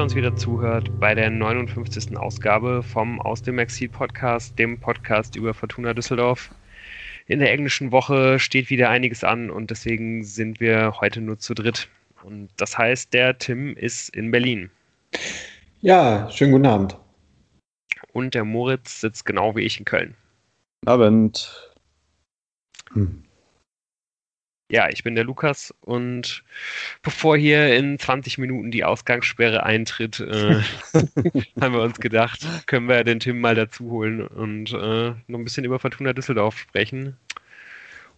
ihr uns wieder zuhört bei der 59. Ausgabe vom Aus dem Exil Podcast, dem Podcast über Fortuna Düsseldorf. In der englischen Woche steht wieder einiges an und deswegen sind wir heute nur zu dritt. Und das heißt, der Tim ist in Berlin. Ja, schönen guten Abend. Und der Moritz sitzt genau wie ich in Köln. Abend. Hm. Ja, ich bin der Lukas und bevor hier in 20 Minuten die Ausgangssperre eintritt, äh, haben wir uns gedacht, können wir den Tim mal dazu holen und äh, noch ein bisschen über Fortuna Düsseldorf sprechen.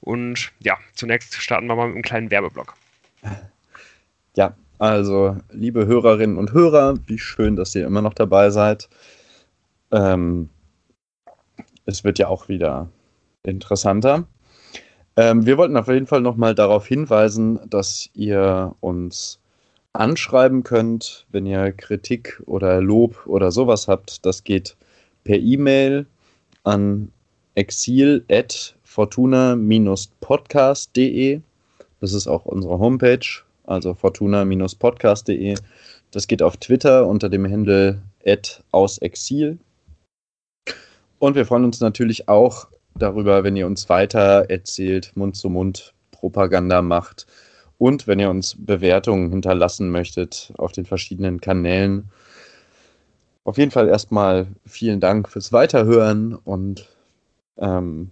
Und ja, zunächst starten wir mal mit einem kleinen Werbeblock. Ja, also liebe Hörerinnen und Hörer, wie schön, dass ihr immer noch dabei seid. Ähm, es wird ja auch wieder interessanter. Ähm, wir wollten auf jeden Fall nochmal darauf hinweisen, dass ihr uns anschreiben könnt, wenn ihr Kritik oder Lob oder sowas habt. Das geht per E-Mail an exil.fortuna-podcast.de. Das ist auch unsere Homepage, also fortuna-podcast.de. Das geht auf Twitter unter dem Handle ausexil. Und wir freuen uns natürlich auch darüber, wenn ihr uns weiter erzählt, Mund-zu-Mund-Propaganda macht und wenn ihr uns Bewertungen hinterlassen möchtet auf den verschiedenen Kanälen. Auf jeden Fall erstmal vielen Dank fürs Weiterhören und ähm,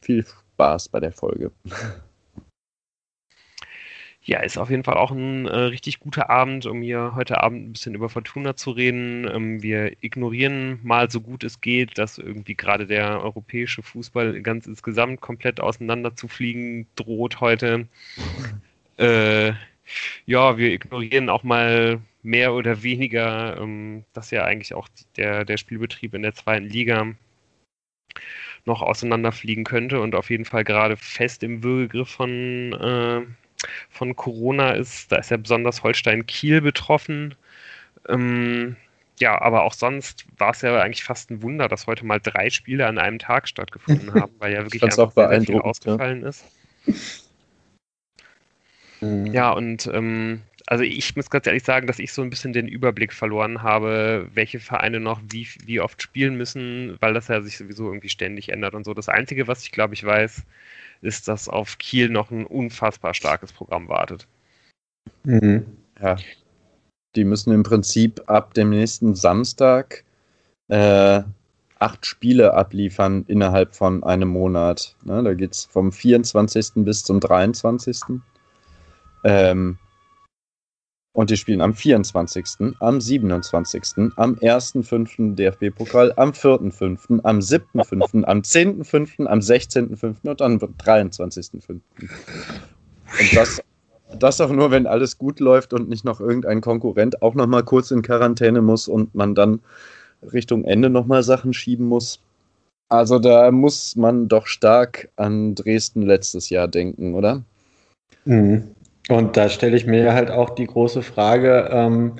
viel Spaß bei der Folge. Ja, ist auf jeden Fall auch ein äh, richtig guter Abend, um hier heute Abend ein bisschen über Fortuna zu reden. Ähm, wir ignorieren mal so gut es geht, dass irgendwie gerade der europäische Fußball ganz insgesamt komplett auseinander zu fliegen droht heute. Äh, ja, wir ignorieren auch mal mehr oder weniger, ähm, dass ja eigentlich auch der, der Spielbetrieb in der zweiten Liga noch auseinanderfliegen könnte und auf jeden Fall gerade fest im Würgegriff von äh, von Corona ist. Da ist ja besonders Holstein Kiel betroffen. Ähm, ja, aber auch sonst war es ja eigentlich fast ein Wunder, dass heute mal drei Spiele an einem Tag stattgefunden haben, weil ja wirklich einfach sehr, sehr viel ausgefallen ja. ist. Mhm. Ja, und ähm, also ich muss ganz ehrlich sagen, dass ich so ein bisschen den Überblick verloren habe, welche Vereine noch wie, wie oft spielen müssen, weil das ja sich sowieso irgendwie ständig ändert und so. Das Einzige, was ich glaube ich weiß, ist, dass auf Kiel noch ein unfassbar starkes Programm wartet. Mhm. Ja. Die müssen im Prinzip ab dem nächsten Samstag äh, acht Spiele abliefern innerhalb von einem Monat. Ne, da geht es vom 24. bis zum 23. Ähm, und die spielen am 24., am 27., am 1.5. DFB-Pokal, am 4.5., am 7.5., am 10.5., am 16.5. und am 23.5. Und das, das auch nur, wenn alles gut läuft und nicht noch irgendein Konkurrent auch nochmal kurz in Quarantäne muss und man dann Richtung Ende nochmal Sachen schieben muss. Also da muss man doch stark an Dresden letztes Jahr denken, oder? Mhm. Und da stelle ich mir halt auch die große Frage, ähm,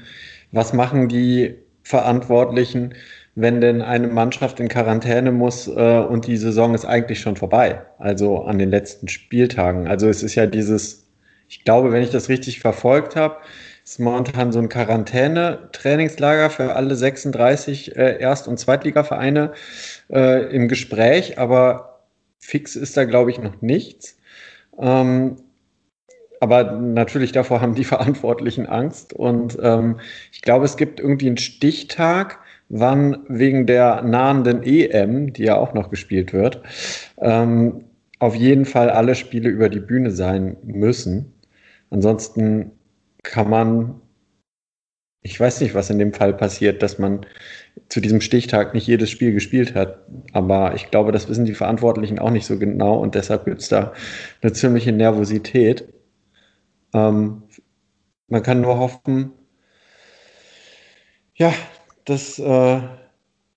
was machen die Verantwortlichen, wenn denn eine Mannschaft in Quarantäne muss äh, und die Saison ist eigentlich schon vorbei, also an den letzten Spieltagen. Also es ist ja dieses, ich glaube, wenn ich das richtig verfolgt habe, ist momentan so ein Quarantäne-Trainingslager für alle 36 äh, Erst- und Zweitligavereine äh, im Gespräch, aber fix ist da, glaube ich, noch nichts. Ähm, aber natürlich davor haben die Verantwortlichen Angst. Und ähm, ich glaube, es gibt irgendwie einen Stichtag, wann wegen der nahenden EM, die ja auch noch gespielt wird, ähm, auf jeden Fall alle Spiele über die Bühne sein müssen. Ansonsten kann man, ich weiß nicht, was in dem Fall passiert, dass man zu diesem Stichtag nicht jedes Spiel gespielt hat. Aber ich glaube, das wissen die Verantwortlichen auch nicht so genau und deshalb gibt es da eine ziemliche Nervosität. Ähm, man kann nur hoffen, ja, dass, äh,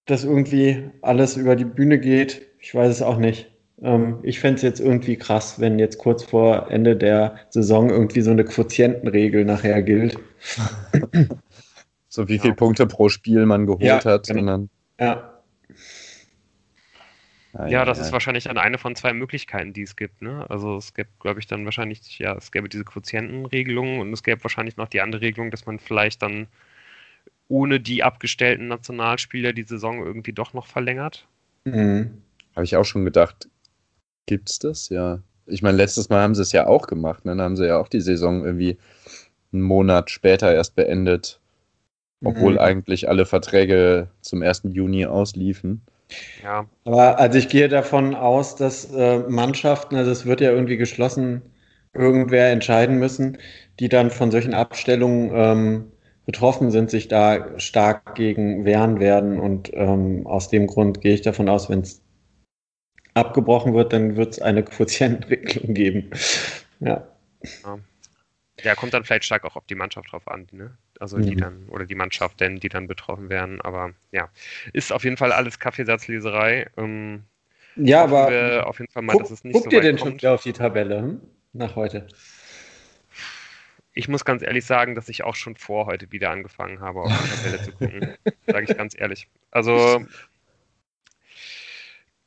dass irgendwie alles über die Bühne geht. Ich weiß es auch nicht. Ähm, ich fände es jetzt irgendwie krass, wenn jetzt kurz vor Ende der Saison irgendwie so eine Quotientenregel nachher gilt. so wie viele Punkte pro Spiel man geholt ja, hat. Genau. Ja. Ja, das ist wahrscheinlich dann eine von zwei Möglichkeiten, die es gibt. Ne? Also es gibt, glaube ich, dann wahrscheinlich, ja, es gäbe diese Quotientenregelung und es gäbe wahrscheinlich noch die andere Regelung, dass man vielleicht dann ohne die abgestellten Nationalspieler die Saison irgendwie doch noch verlängert. Mhm. Habe ich auch schon gedacht, gibt es das? Ja. Ich meine, letztes Mal haben sie es ja auch gemacht. Ne? Dann haben sie ja auch die Saison irgendwie einen Monat später erst beendet, obwohl mhm. eigentlich alle Verträge zum 1. Juni ausliefen. Ja. Aber also ich gehe davon aus, dass äh, Mannschaften, also es wird ja irgendwie geschlossen, irgendwer entscheiden müssen, die dann von solchen Abstellungen ähm, betroffen sind, sich da stark gegen wehren werden. Und ähm, aus dem Grund gehe ich davon aus, wenn es abgebrochen wird, dann wird es eine Quotientenregelung geben. Ja. ja. Ja, kommt dann vielleicht stark auch auf die Mannschaft drauf an, ne? Also die mhm. dann, oder die Mannschaft denn, die dann betroffen werden. Aber ja, ist auf jeden Fall alles Kaffeesatzleserei. Ähm, ja, aber auf jeden Fall mal, guck, dass es nicht guckt so ihr denn kommt. schon wieder auf die Tabelle hm? nach heute? Ich muss ganz ehrlich sagen, dass ich auch schon vor heute wieder angefangen habe, auf die Tabelle zu gucken. Sage ich ganz ehrlich. Also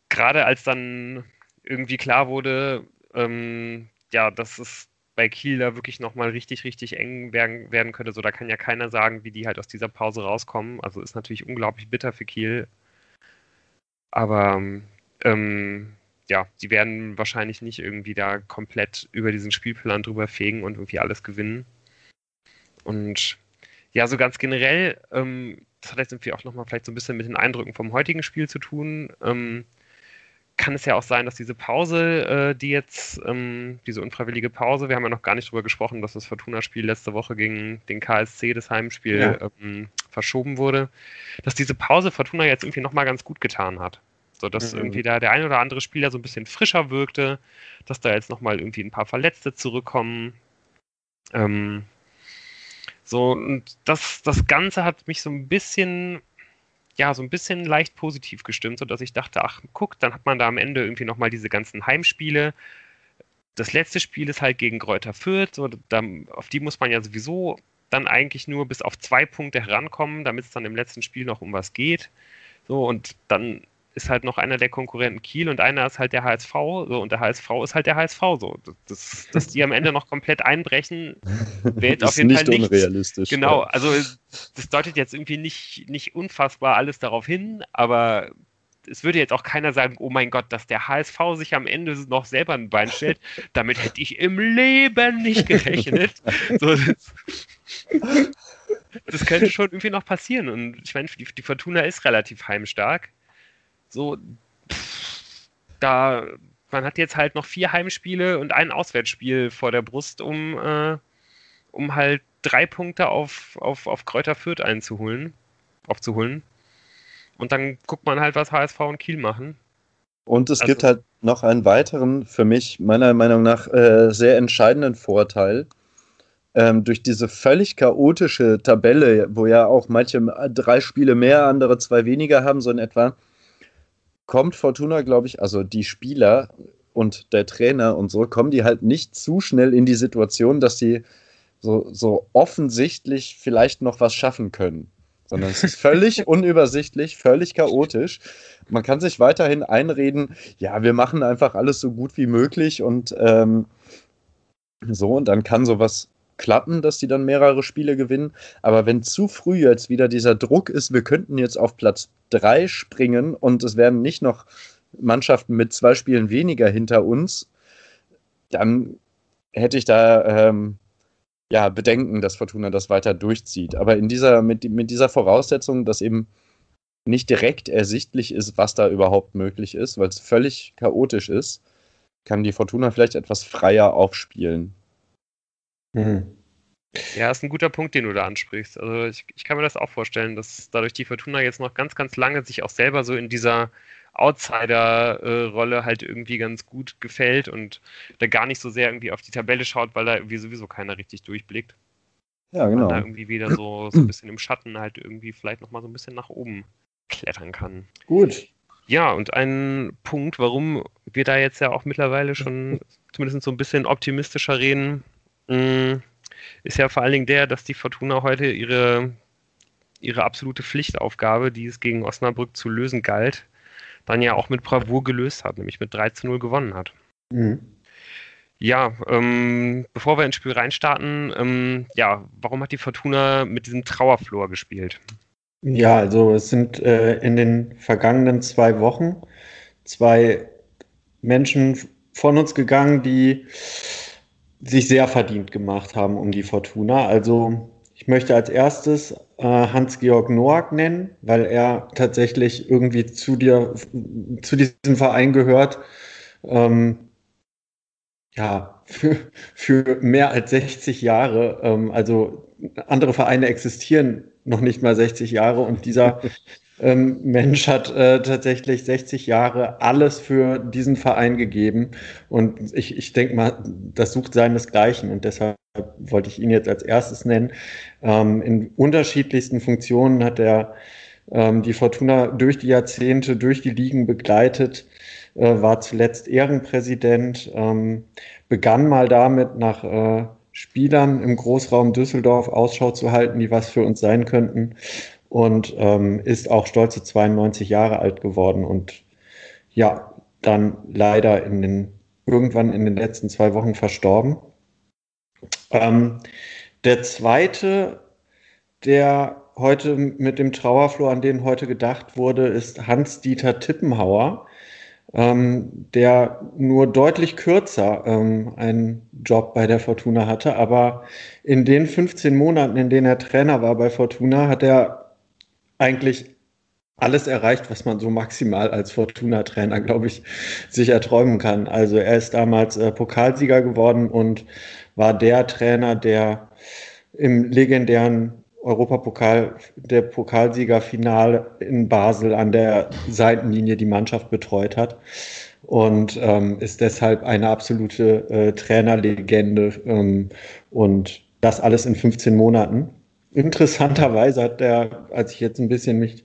gerade als dann irgendwie klar wurde, ähm, ja, dass es bei Kiel da wirklich nochmal richtig, richtig eng werden, werden könnte. So, da kann ja keiner sagen, wie die halt aus dieser Pause rauskommen. Also ist natürlich unglaublich bitter für Kiel. Aber ähm, ja, die werden wahrscheinlich nicht irgendwie da komplett über diesen Spielplan drüber fegen und irgendwie alles gewinnen. Und ja, so ganz generell, ähm, das hat jetzt irgendwie auch nochmal vielleicht so ein bisschen mit den Eindrücken vom heutigen Spiel zu tun. Ähm, kann es ja auch sein, dass diese Pause, äh, die jetzt, ähm, diese unfreiwillige Pause, wir haben ja noch gar nicht drüber gesprochen, dass das Fortuna-Spiel letzte Woche gegen den KSC, das Heimspiel, ja. ähm, verschoben wurde, dass diese Pause Fortuna jetzt irgendwie nochmal ganz gut getan hat. So dass mhm. irgendwie da der ein oder andere Spieler so ein bisschen frischer wirkte, dass da jetzt nochmal irgendwie ein paar Verletzte zurückkommen. Ähm, so, und das, das Ganze hat mich so ein bisschen ja, so ein bisschen leicht positiv gestimmt, sodass ich dachte, ach, guck, dann hat man da am Ende irgendwie nochmal diese ganzen Heimspiele. Das letzte Spiel ist halt gegen Kräuter Fürth, so, da, auf die muss man ja sowieso dann eigentlich nur bis auf zwei Punkte herankommen, damit es dann im letzten Spiel noch um was geht. So, und dann ist halt noch einer der Konkurrenten Kiel und einer ist halt der HSV. So, und der HSV ist halt der HSV. So. Das, dass die am Ende noch komplett einbrechen, wäre jetzt auf jeden nicht Fall nicht unrealistisch. Genau, also das deutet jetzt irgendwie nicht, nicht unfassbar alles darauf hin, aber es würde jetzt auch keiner sagen, oh mein Gott, dass der HSV sich am Ende noch selber ein Bein stellt. Damit hätte ich im Leben nicht gerechnet. So, das, das, könnte schon irgendwie noch passieren. Und ich meine, die, die Fortuna ist relativ heimstark. So, pff, da, man hat jetzt halt noch vier Heimspiele und ein Auswärtsspiel vor der Brust, um, äh, um halt drei Punkte auf, auf, auf Kräuter Fürth einzuholen, aufzuholen. Und dann guckt man halt, was HSV und Kiel machen. Und es also, gibt halt noch einen weiteren, für mich meiner Meinung nach äh, sehr entscheidenden Vorteil. Ähm, durch diese völlig chaotische Tabelle, wo ja auch manche drei Spiele mehr, andere zwei weniger haben, so in etwa, kommt Fortuna, glaube ich, also die Spieler und der Trainer und so, kommen die halt nicht zu schnell in die Situation, dass sie so, so offensichtlich vielleicht noch was schaffen können. Sondern es ist völlig unübersichtlich, völlig chaotisch. Man kann sich weiterhin einreden, ja, wir machen einfach alles so gut wie möglich und ähm, so, und dann kann sowas klappen, dass die dann mehrere Spiele gewinnen. Aber wenn zu früh jetzt wieder dieser Druck ist, wir könnten jetzt auf Platz drei springen und es werden nicht noch Mannschaften mit zwei Spielen weniger hinter uns, dann hätte ich da ähm, ja, Bedenken, dass Fortuna das weiter durchzieht. Aber in dieser, mit, mit dieser Voraussetzung, dass eben nicht direkt ersichtlich ist, was da überhaupt möglich ist, weil es völlig chaotisch ist, kann die Fortuna vielleicht etwas freier aufspielen. Mhm. Ja, ist ein guter Punkt, den du da ansprichst. Also ich, ich kann mir das auch vorstellen, dass dadurch die Fortuna jetzt noch ganz, ganz lange sich auch selber so in dieser Outsider-Rolle halt irgendwie ganz gut gefällt und da gar nicht so sehr irgendwie auf die Tabelle schaut, weil da irgendwie sowieso keiner richtig durchblickt. Ja, genau. Und da irgendwie wieder so, so ein bisschen im Schatten halt irgendwie vielleicht nochmal so ein bisschen nach oben klettern kann. Gut. Ja, und ein Punkt, warum wir da jetzt ja auch mittlerweile schon zumindest so ein bisschen optimistischer reden, ist ja vor allen Dingen der, dass die Fortuna heute ihre, ihre absolute Pflichtaufgabe, die es gegen Osnabrück zu lösen galt, dann ja auch mit Bravour gelöst hat, nämlich mit 3 zu 0 gewonnen hat. Mhm. Ja, ähm, bevor wir ins Spiel reinstarten, ähm, ja, warum hat die Fortuna mit diesem Trauerflor gespielt? Ja, also es sind äh, in den vergangenen zwei Wochen zwei Menschen von uns gegangen, die sich sehr verdient gemacht haben um die Fortuna. Also ich möchte als erstes äh, Hans-Georg Noack nennen, weil er tatsächlich irgendwie zu dir, zu diesem Verein gehört. Ähm, ja, für, für mehr als 60 Jahre. Ähm, also andere Vereine existieren noch nicht mal 60 Jahre und dieser ähm, Mensch hat äh, tatsächlich 60 Jahre alles für diesen Verein gegeben. Und ich, ich denke mal, das sucht seinesgleichen und deshalb wollte ich ihn jetzt als erstes nennen. Ähm, in unterschiedlichsten Funktionen hat er ähm, die Fortuna durch die Jahrzehnte, durch die Ligen begleitet äh, war zuletzt Ehrenpräsident, ähm, begann mal damit, nach äh, Spielern im Großraum Düsseldorf Ausschau zu halten, die was für uns sein könnten und ähm, ist auch stolze 92 Jahre alt geworden und ja, dann leider in den, irgendwann in den letzten zwei Wochen verstorben. Ähm, der zweite, der heute mit dem Trauerflor, an den heute gedacht wurde, ist Hans-Dieter Tippenhauer ähm, der nur deutlich kürzer ähm, einen Job bei der Fortuna hatte. Aber in den 15 Monaten, in denen er Trainer war bei Fortuna, hat er eigentlich alles erreicht, was man so maximal als Fortuna-Trainer, glaube ich, sich erträumen kann. Also er ist damals äh, Pokalsieger geworden und war der Trainer, der im legendären Europapokal, der Pokalsiegerfinale in Basel an der Seitenlinie die Mannschaft betreut hat und ähm, ist deshalb eine absolute äh, Trainerlegende ähm, und das alles in 15 Monaten. Interessanterweise hat er, als ich jetzt ein bisschen mich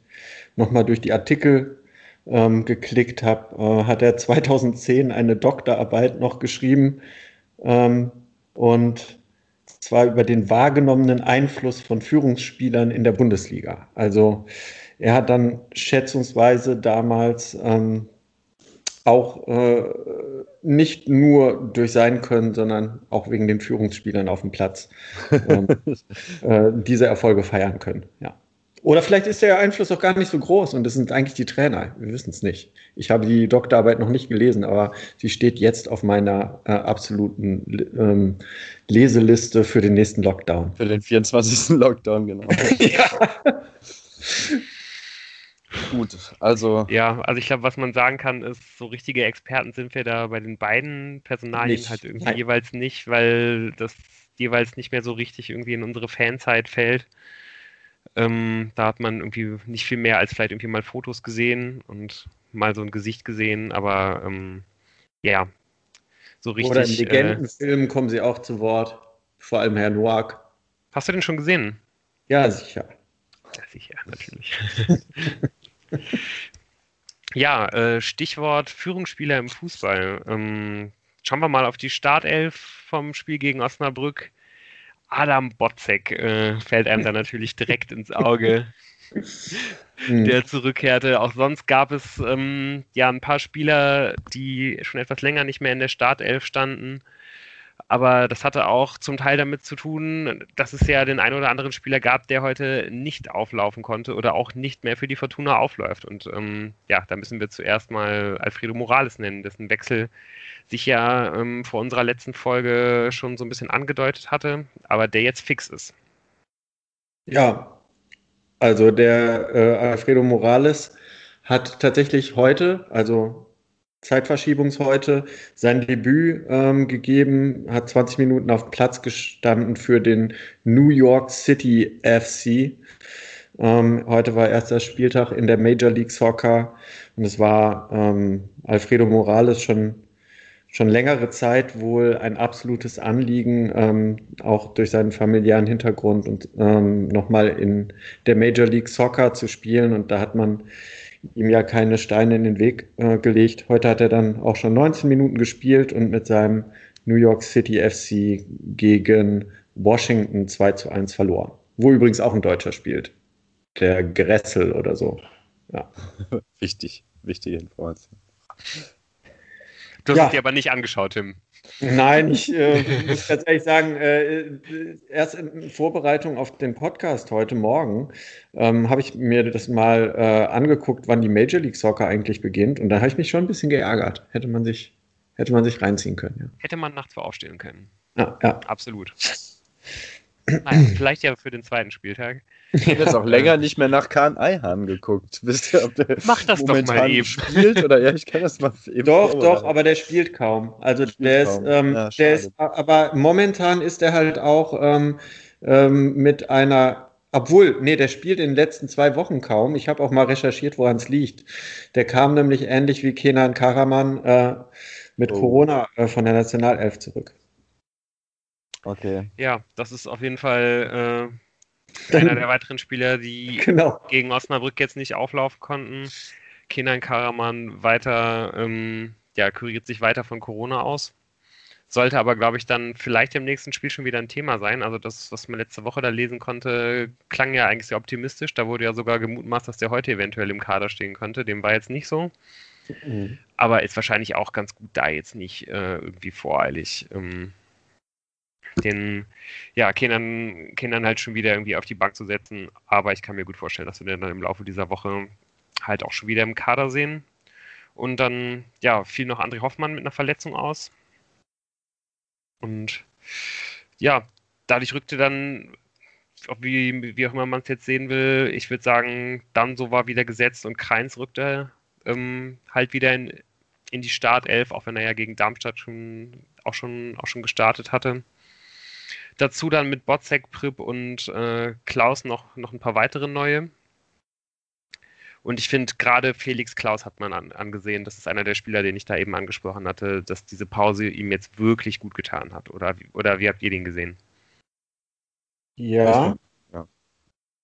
nochmal durch die Artikel ähm, geklickt habe, äh, hat er 2010 eine Doktorarbeit noch geschrieben ähm, und zwar über den wahrgenommenen Einfluss von Führungsspielern in der Bundesliga. Also er hat dann schätzungsweise damals ähm, auch äh, nicht nur durch sein Können, sondern auch wegen den Führungsspielern auf dem Platz ähm, äh, diese Erfolge feiern können. Ja. Oder vielleicht ist der Einfluss auch gar nicht so groß und es sind eigentlich die Trainer. Wir wissen es nicht. Ich habe die Doktorarbeit noch nicht gelesen, aber sie steht jetzt auf meiner äh, absoluten ähm, Leseliste für den nächsten Lockdown. Für den 24. Lockdown, genau. ja. Gut, also. Ja, also ich glaube, was man sagen kann, ist, so richtige Experten sind wir da bei den beiden Personalien nicht. halt irgendwie Nein. jeweils nicht, weil das jeweils nicht mehr so richtig irgendwie in unsere Fanzeit fällt. Ähm, da hat man irgendwie nicht viel mehr als vielleicht irgendwie mal Fotos gesehen und mal so ein Gesicht gesehen, aber ähm, ja, so richtig. Oder im äh, Legendenfilm äh, kommen sie auch zu Wort, vor allem Herr Noack. Hast du den schon gesehen? Ja, sicher. Ja, sicher, natürlich. ja, äh, Stichwort Führungsspieler im Fußball. Ähm, schauen wir mal auf die Startelf vom Spiel gegen Osnabrück. Adam Botzek äh, fällt einem da natürlich direkt ins Auge, hm. der zurückkehrte. Auch sonst gab es ähm, ja ein paar Spieler, die schon etwas länger nicht mehr in der Startelf standen. Aber das hatte auch zum Teil damit zu tun, dass es ja den einen oder anderen Spieler gab, der heute nicht auflaufen konnte oder auch nicht mehr für die Fortuna aufläuft. Und ähm, ja, da müssen wir zuerst mal Alfredo Morales nennen, dessen Wechsel sich ja ähm, vor unserer letzten Folge schon so ein bisschen angedeutet hatte, aber der jetzt fix ist. Ja, also der äh, Alfredo Morales hat tatsächlich heute, also Zeitverschiebungs heute, sein Debüt ähm, gegeben, hat 20 Minuten auf Platz gestanden für den New York City FC. Ähm, heute war erster Spieltag in der Major League Soccer und es war ähm, Alfredo Morales schon schon längere Zeit wohl ein absolutes Anliegen, ähm, auch durch seinen familiären Hintergrund und ähm, nochmal in der Major League Soccer zu spielen. Und da hat man ihm ja keine Steine in den Weg äh, gelegt. Heute hat er dann auch schon 19 Minuten gespielt und mit seinem New York City FC gegen Washington 2 zu 1 verloren. Wo übrigens auch ein Deutscher spielt. Der Gressel oder so. Ja. Wichtig, wichtige Information. Du hast ja. es dir aber nicht angeschaut, Tim. Nein, ich äh, muss tatsächlich sagen, äh, erst in Vorbereitung auf den Podcast heute Morgen ähm, habe ich mir das mal äh, angeguckt, wann die Major League Soccer eigentlich beginnt. Und da habe ich mich schon ein bisschen geärgert. Hätte man sich, hätte man sich reinziehen können. Ja. Hätte man nachts vor aufstehen können. Ja, ja. Absolut. Naja, vielleicht ja für den zweiten Spieltag. Ich habe jetzt auch länger nicht mehr nach Kahn Eihahn geguckt. Wisst ihr, ob der Mach das doch mal eben. spielt oder ja, ich kann das mal eben Doch, doch, aber der spielt kaum. Also spielt der kaum. ist, ähm, ja, der ist, aber momentan ist er halt auch ähm, ähm, mit einer obwohl, nee, der spielt in den letzten zwei Wochen kaum. Ich habe auch mal recherchiert, woran es liegt. Der kam nämlich ähnlich wie Kenan Karaman äh, mit oh. Corona äh, von der Nationalelf zurück. Okay. Ja, das ist auf jeden Fall äh, einer der weiteren Spieler, die genau. gegen Osnabrück jetzt nicht auflaufen konnten. Kenan Karaman weiter, ähm, ja, kuriert sich weiter von Corona aus. Sollte aber, glaube ich, dann vielleicht im nächsten Spiel schon wieder ein Thema sein. Also das, was man letzte Woche da lesen konnte, klang ja eigentlich sehr optimistisch. Da wurde ja sogar gemutmaßt, dass der heute eventuell im Kader stehen könnte. Dem war jetzt nicht so. Mhm. Aber ist wahrscheinlich auch ganz gut, da jetzt nicht äh, irgendwie voreilig ähm, den ja, Kindern, Kindern halt schon wieder irgendwie auf die Bank zu setzen. Aber ich kann mir gut vorstellen, dass wir den dann im Laufe dieser Woche halt auch schon wieder im Kader sehen. Und dann, ja, fiel noch André Hoffmann mit einer Verletzung aus. Und ja, dadurch rückte dann, wie, wie auch immer man es jetzt sehen will, ich würde sagen, dann so war wieder gesetzt und Kreins rückte ähm, halt wieder in, in die Startelf, auch wenn er ja gegen Darmstadt schon auch schon, auch schon gestartet hatte. Dazu dann mit Botzek, Prip und äh, Klaus noch, noch ein paar weitere neue. Und ich finde, gerade Felix Klaus hat man an, angesehen, das ist einer der Spieler, den ich da eben angesprochen hatte, dass diese Pause ihm jetzt wirklich gut getan hat. Oder, oder wie habt ihr den gesehen? Ja, ja.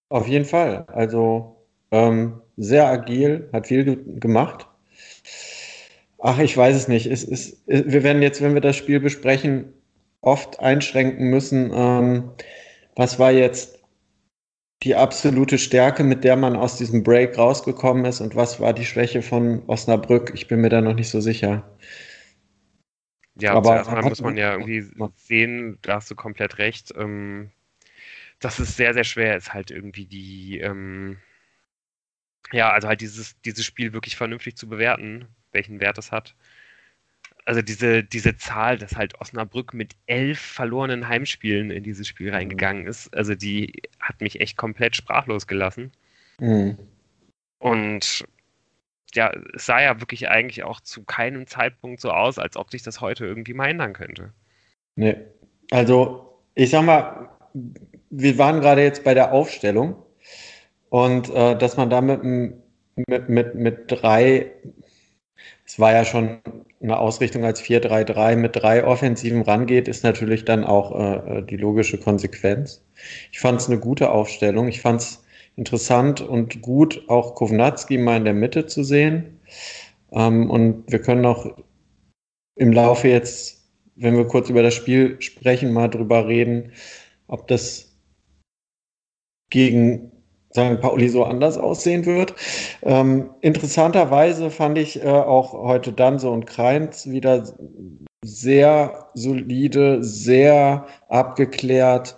auf jeden Fall. Also ähm, sehr agil, hat viel gemacht. Ach, ich weiß es nicht. Es ist, wir werden jetzt, wenn wir das Spiel besprechen, oft einschränken müssen. Ähm, was war jetzt die absolute Stärke, mit der man aus diesem Break rausgekommen ist und was war die Schwäche von Osnabrück? Ich bin mir da noch nicht so sicher. Ja, aber erstmal muss man ja irgendwie sehen, da hast du komplett recht. Ähm, dass es sehr, sehr schwer ist, halt irgendwie die, ähm, ja, also halt dieses, dieses Spiel wirklich vernünftig zu bewerten, welchen Wert es hat also diese, diese Zahl, dass halt Osnabrück mit elf verlorenen Heimspielen in dieses Spiel reingegangen ist, also die hat mich echt komplett sprachlos gelassen. Mhm. Und ja, es sah ja wirklich eigentlich auch zu keinem Zeitpunkt so aus, als ob sich das heute irgendwie mal ändern könnte. Nee. Also, ich sag mal, wir waren gerade jetzt bei der Aufstellung und äh, dass man da mit, mit, mit, mit drei, es war ja schon eine Ausrichtung als 4-3-3 mit drei Offensiven rangeht, ist natürlich dann auch äh, die logische Konsequenz. Ich fand es eine gute Aufstellung. Ich fand es interessant und gut, auch Kovnatski mal in der Mitte zu sehen. Ähm, und wir können auch im Laufe jetzt, wenn wir kurz über das Spiel sprechen, mal drüber reden, ob das gegen sagen Pauli so anders aussehen wird. Ähm, interessanterweise fand ich äh, auch heute Danse und Kreins wieder sehr solide, sehr abgeklärt,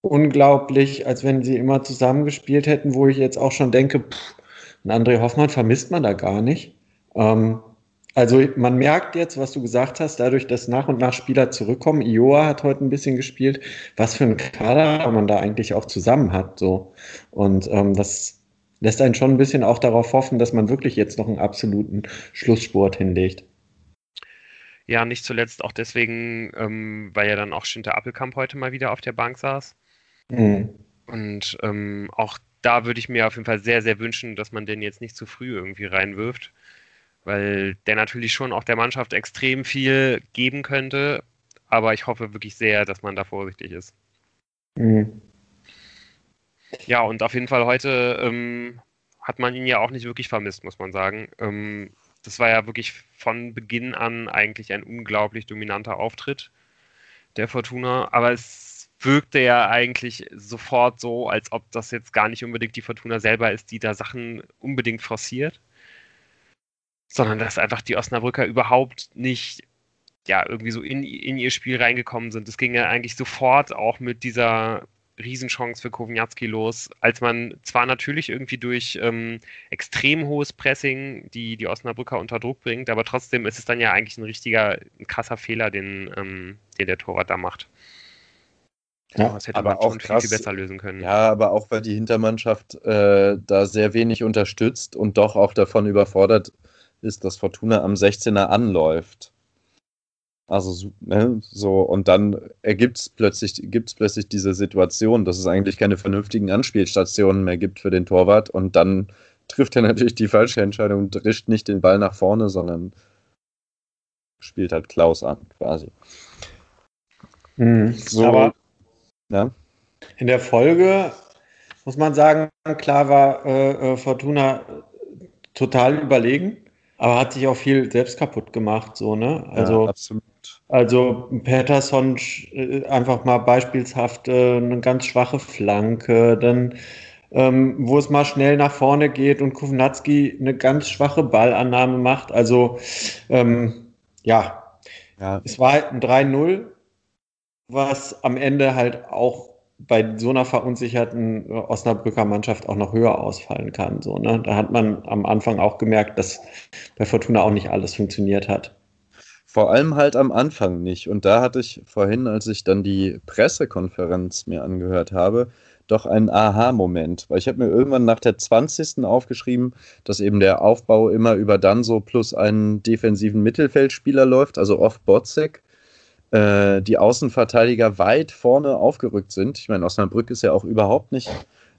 unglaublich, als wenn sie immer zusammengespielt hätten, wo ich jetzt auch schon denke, pff, einen André Hoffmann vermisst man da gar nicht. Ähm, also man merkt jetzt, was du gesagt hast, dadurch, dass nach und nach Spieler zurückkommen. Ioa hat heute ein bisschen gespielt, was für ein Kader man da eigentlich auch zusammen hat. So. Und ähm, das lässt einen schon ein bisschen auch darauf hoffen, dass man wirklich jetzt noch einen absoluten Schlusssport hinlegt. Ja, nicht zuletzt auch deswegen, ähm, weil ja dann auch Schinter Appelkamp heute mal wieder auf der Bank saß. Mhm. Und ähm, auch da würde ich mir auf jeden Fall sehr, sehr wünschen, dass man den jetzt nicht zu früh irgendwie reinwirft weil der natürlich schon auch der Mannschaft extrem viel geben könnte. Aber ich hoffe wirklich sehr, dass man da vorsichtig ist. Mhm. Ja, und auf jeden Fall heute ähm, hat man ihn ja auch nicht wirklich vermisst, muss man sagen. Ähm, das war ja wirklich von Beginn an eigentlich ein unglaublich dominanter Auftritt der Fortuna. Aber es wirkte ja eigentlich sofort so, als ob das jetzt gar nicht unbedingt die Fortuna selber ist, die da Sachen unbedingt forciert, sondern dass einfach die Osnabrücker überhaupt nicht ja, irgendwie so in, in ihr Spiel reingekommen sind. Es ging ja eigentlich sofort auch mit dieser Riesenchance für Kowniatski los, als man zwar natürlich irgendwie durch ähm, extrem hohes Pressing die, die Osnabrücker unter Druck bringt, aber trotzdem ist es dann ja eigentlich ein richtiger, ein krasser Fehler, den, ähm, den der Torwart da macht. Ja, das hätte aber man auch krass, viel, besser lösen können. Ja, aber auch weil die Hintermannschaft äh, da sehr wenig unterstützt und doch auch davon überfordert ist, dass Fortuna am 16er anläuft. Also ne, so, und dann ergibt es plötzlich, gibt's plötzlich diese Situation, dass es eigentlich keine vernünftigen Anspielstationen mehr gibt für den Torwart und dann trifft er natürlich die falsche Entscheidung und drischt nicht den Ball nach vorne, sondern spielt halt Klaus an, quasi. Mhm. So, Aber ja. in der Folge muss man sagen, klar war äh, äh Fortuna total überlegen, aber hat sich auch viel selbst kaputt gemacht, so, ne? Also, ja, absolut. Also Patterson äh, einfach mal beispielshaft äh, eine ganz schwache Flanke, dann ähm, wo es mal schnell nach vorne geht und Kovnatski eine ganz schwache Ballannahme macht. Also ähm, ja. ja, es war halt ein 3-0, was am Ende halt auch bei so einer verunsicherten Osnabrücker Mannschaft auch noch höher ausfallen kann. So, ne? Da hat man am Anfang auch gemerkt, dass bei Fortuna auch nicht alles funktioniert hat. Vor allem halt am Anfang nicht. Und da hatte ich vorhin, als ich dann die Pressekonferenz mir angehört habe, doch einen Aha-Moment. Weil ich habe mir irgendwann nach der 20. aufgeschrieben, dass eben der Aufbau immer über Danso plus einen defensiven Mittelfeldspieler läuft, also oft Botzek. Äh, die Außenverteidiger weit vorne aufgerückt sind. Ich meine, Osnabrück ist ja auch überhaupt nicht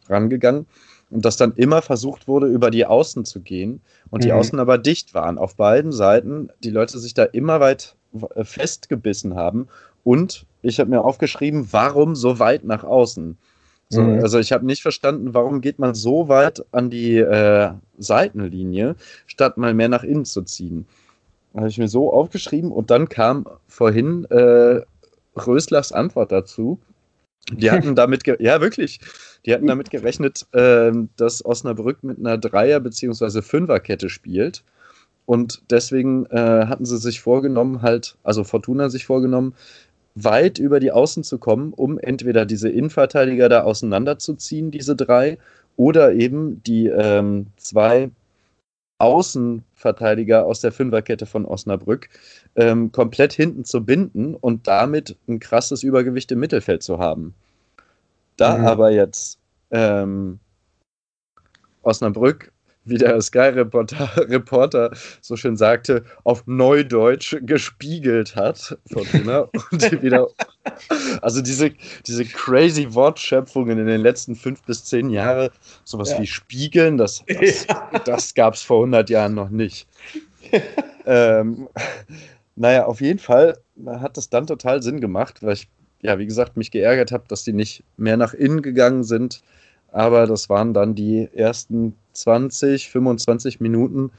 rangegangen und dass dann immer versucht wurde, über die Außen zu gehen und die mhm. Außen aber dicht waren. Auf beiden Seiten die Leute sich da immer weit äh, festgebissen haben und ich habe mir aufgeschrieben, warum so weit nach außen? So, mhm. Also ich habe nicht verstanden, warum geht man so weit an die äh, Seitenlinie, statt mal mehr nach innen zu ziehen. Habe ich mir so aufgeschrieben und dann kam vorhin äh, Röslers Antwort dazu. Die hatten damit, ja wirklich, die hatten damit gerechnet, äh, dass Osnabrück mit einer Dreier- bzw. Fünferkette spielt. Und deswegen äh, hatten sie sich vorgenommen, halt, also Fortuna sich vorgenommen, weit über die Außen zu kommen, um entweder diese Innenverteidiger da auseinanderzuziehen, diese drei, oder eben die ähm, zwei Außenverteidiger aus der Fünferkette von Osnabrück ähm, komplett hinten zu binden und damit ein krasses Übergewicht im Mittelfeld zu haben. Da mhm. aber jetzt ähm, Osnabrück, wie der Sky-Reporter Reporter so schön sagte, auf Neudeutsch gespiegelt hat, Fortuna, und die wieder, also diese, diese crazy Wortschöpfungen in den letzten fünf bis zehn Jahren, sowas ja. wie Spiegeln, das, das, ja. das gab es vor 100 Jahren noch nicht. ähm, naja, auf jeden Fall hat das dann total Sinn gemacht, weil ich ja, wie gesagt, mich geärgert habe, dass die nicht mehr nach innen gegangen sind. Aber das waren dann die ersten 20, 25 Minuten,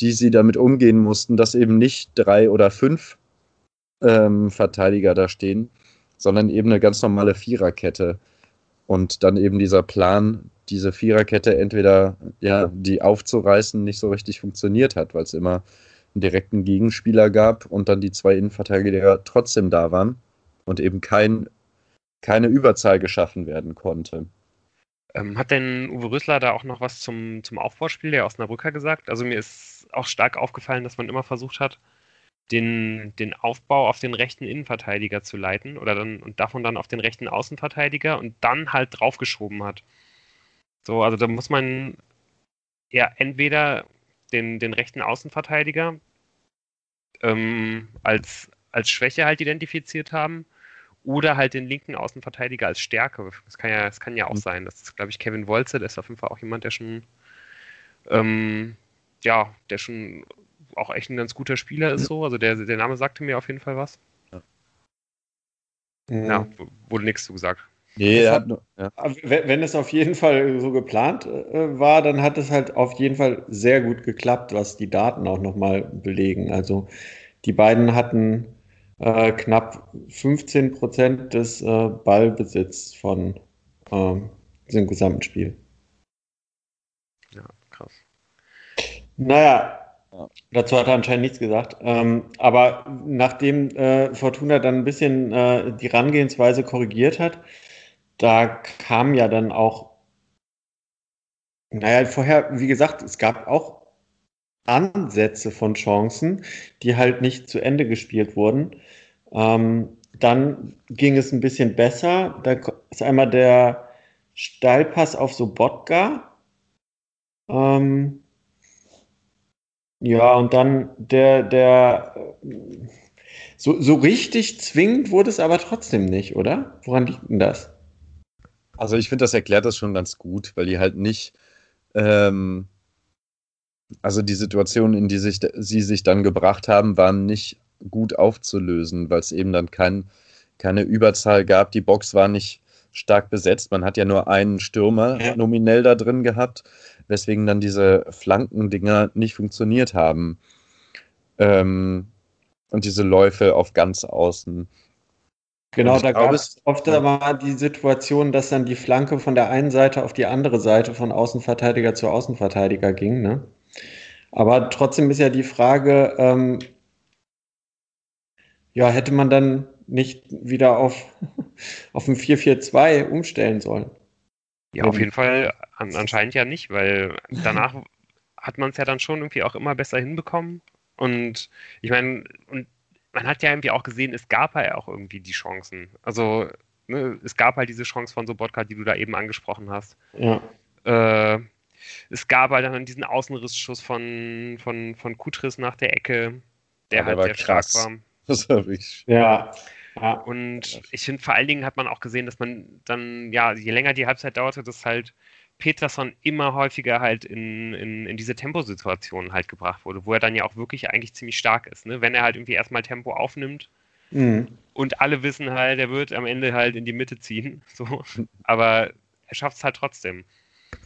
die sie damit umgehen mussten, dass eben nicht drei oder fünf ähm, Verteidiger da stehen, sondern eben eine ganz normale Viererkette. Und dann eben dieser Plan, diese Viererkette entweder ja, die aufzureißen, nicht so richtig funktioniert hat, weil es immer einen direkten Gegenspieler gab und dann die zwei Innenverteidiger trotzdem da waren und eben kein, keine Überzahl geschaffen werden konnte. Ähm, hat denn Uwe Rüssler da auch noch was zum, zum Aufbauspiel der Osnabrücker gesagt? Also mir ist auch stark aufgefallen, dass man immer versucht hat, den, den Aufbau auf den rechten Innenverteidiger zu leiten oder dann und davon dann auf den rechten Außenverteidiger und dann halt draufgeschoben hat. So, also da muss man ja entweder den, den rechten Außenverteidiger ähm, als, als Schwäche halt identifiziert haben oder halt den linken Außenverteidiger als Stärke. Das kann ja, das kann ja auch mhm. sein. Das ist, glaube ich, Kevin Wolze, der ist auf jeden Fall auch jemand, der schon, ähm, ja, der schon auch echt ein ganz guter Spieler ist so. Also der, der Name sagte mir auf jeden Fall was. Ja, ja wurde nichts zu gesagt. Nee, hat, nur, ja. Wenn es auf jeden Fall so geplant äh, war, dann hat es halt auf jeden Fall sehr gut geklappt, was die Daten auch nochmal belegen. Also die beiden hatten äh, knapp 15 Prozent des äh, Ballbesitzes von ähm, diesem gesamten Spiel. Ja, krass. Naja, Ja. Dazu hat er anscheinend nichts gesagt. Ähm, aber nachdem äh, Fortuna dann ein bisschen äh, die Rangehensweise korrigiert hat, da kam ja dann auch, naja, vorher, wie gesagt, es gab auch Ansätze von Chancen, die halt nicht zu Ende gespielt wurden. Ähm, dann ging es ein bisschen besser. Da ist einmal der Steilpass auf Sobotka. Ähm, ja, und dann der, der, so, so richtig zwingend wurde es aber trotzdem nicht, oder? Woran liegt denn das? Also ich finde, das erklärt das schon ganz gut, weil die halt nicht, ähm, also die Situation, in die sich, sie sich dann gebracht haben, waren nicht gut aufzulösen, weil es eben dann kein, keine Überzahl gab. Die Box war nicht stark besetzt. Man hat ja nur einen Stürmer ja. nominell da drin gehabt, weswegen dann diese Flankendinger nicht funktioniert haben. Ähm, und diese Läufe auf ganz außen. Genau, da gab es oft aber die Situation, dass dann die Flanke von der einen Seite auf die andere Seite von Außenverteidiger zu Außenverteidiger ging. Ne? Aber trotzdem ist ja die Frage, ähm, ja, hätte man dann nicht wieder auf, auf ein 4-4-2 umstellen sollen? Ja, auf jeden Fall an, anscheinend ja nicht, weil danach hat man es ja dann schon irgendwie auch immer besser hinbekommen. Und ich meine, und man hat ja irgendwie auch gesehen, es gab ja auch irgendwie die Chancen. Also ne, es gab halt diese Chance von Sobotka, die du da eben angesprochen hast. Ja. Äh, es gab halt dann diesen Außenrissschuss von, von, von Kutris nach der Ecke, der ja, halt sehr krass. stark war. Das habe ich. Ja. ja. Und ich finde, vor allen Dingen hat man auch gesehen, dass man dann, ja, je länger die Halbzeit dauerte, dass halt Peterson immer häufiger halt in, in, in diese Temposituationen halt gebracht wurde, wo er dann ja auch wirklich eigentlich ziemlich stark ist. Ne? Wenn er halt irgendwie erstmal Tempo aufnimmt mhm. und alle wissen halt, er wird am Ende halt in die Mitte ziehen. So. Aber er schafft es halt trotzdem.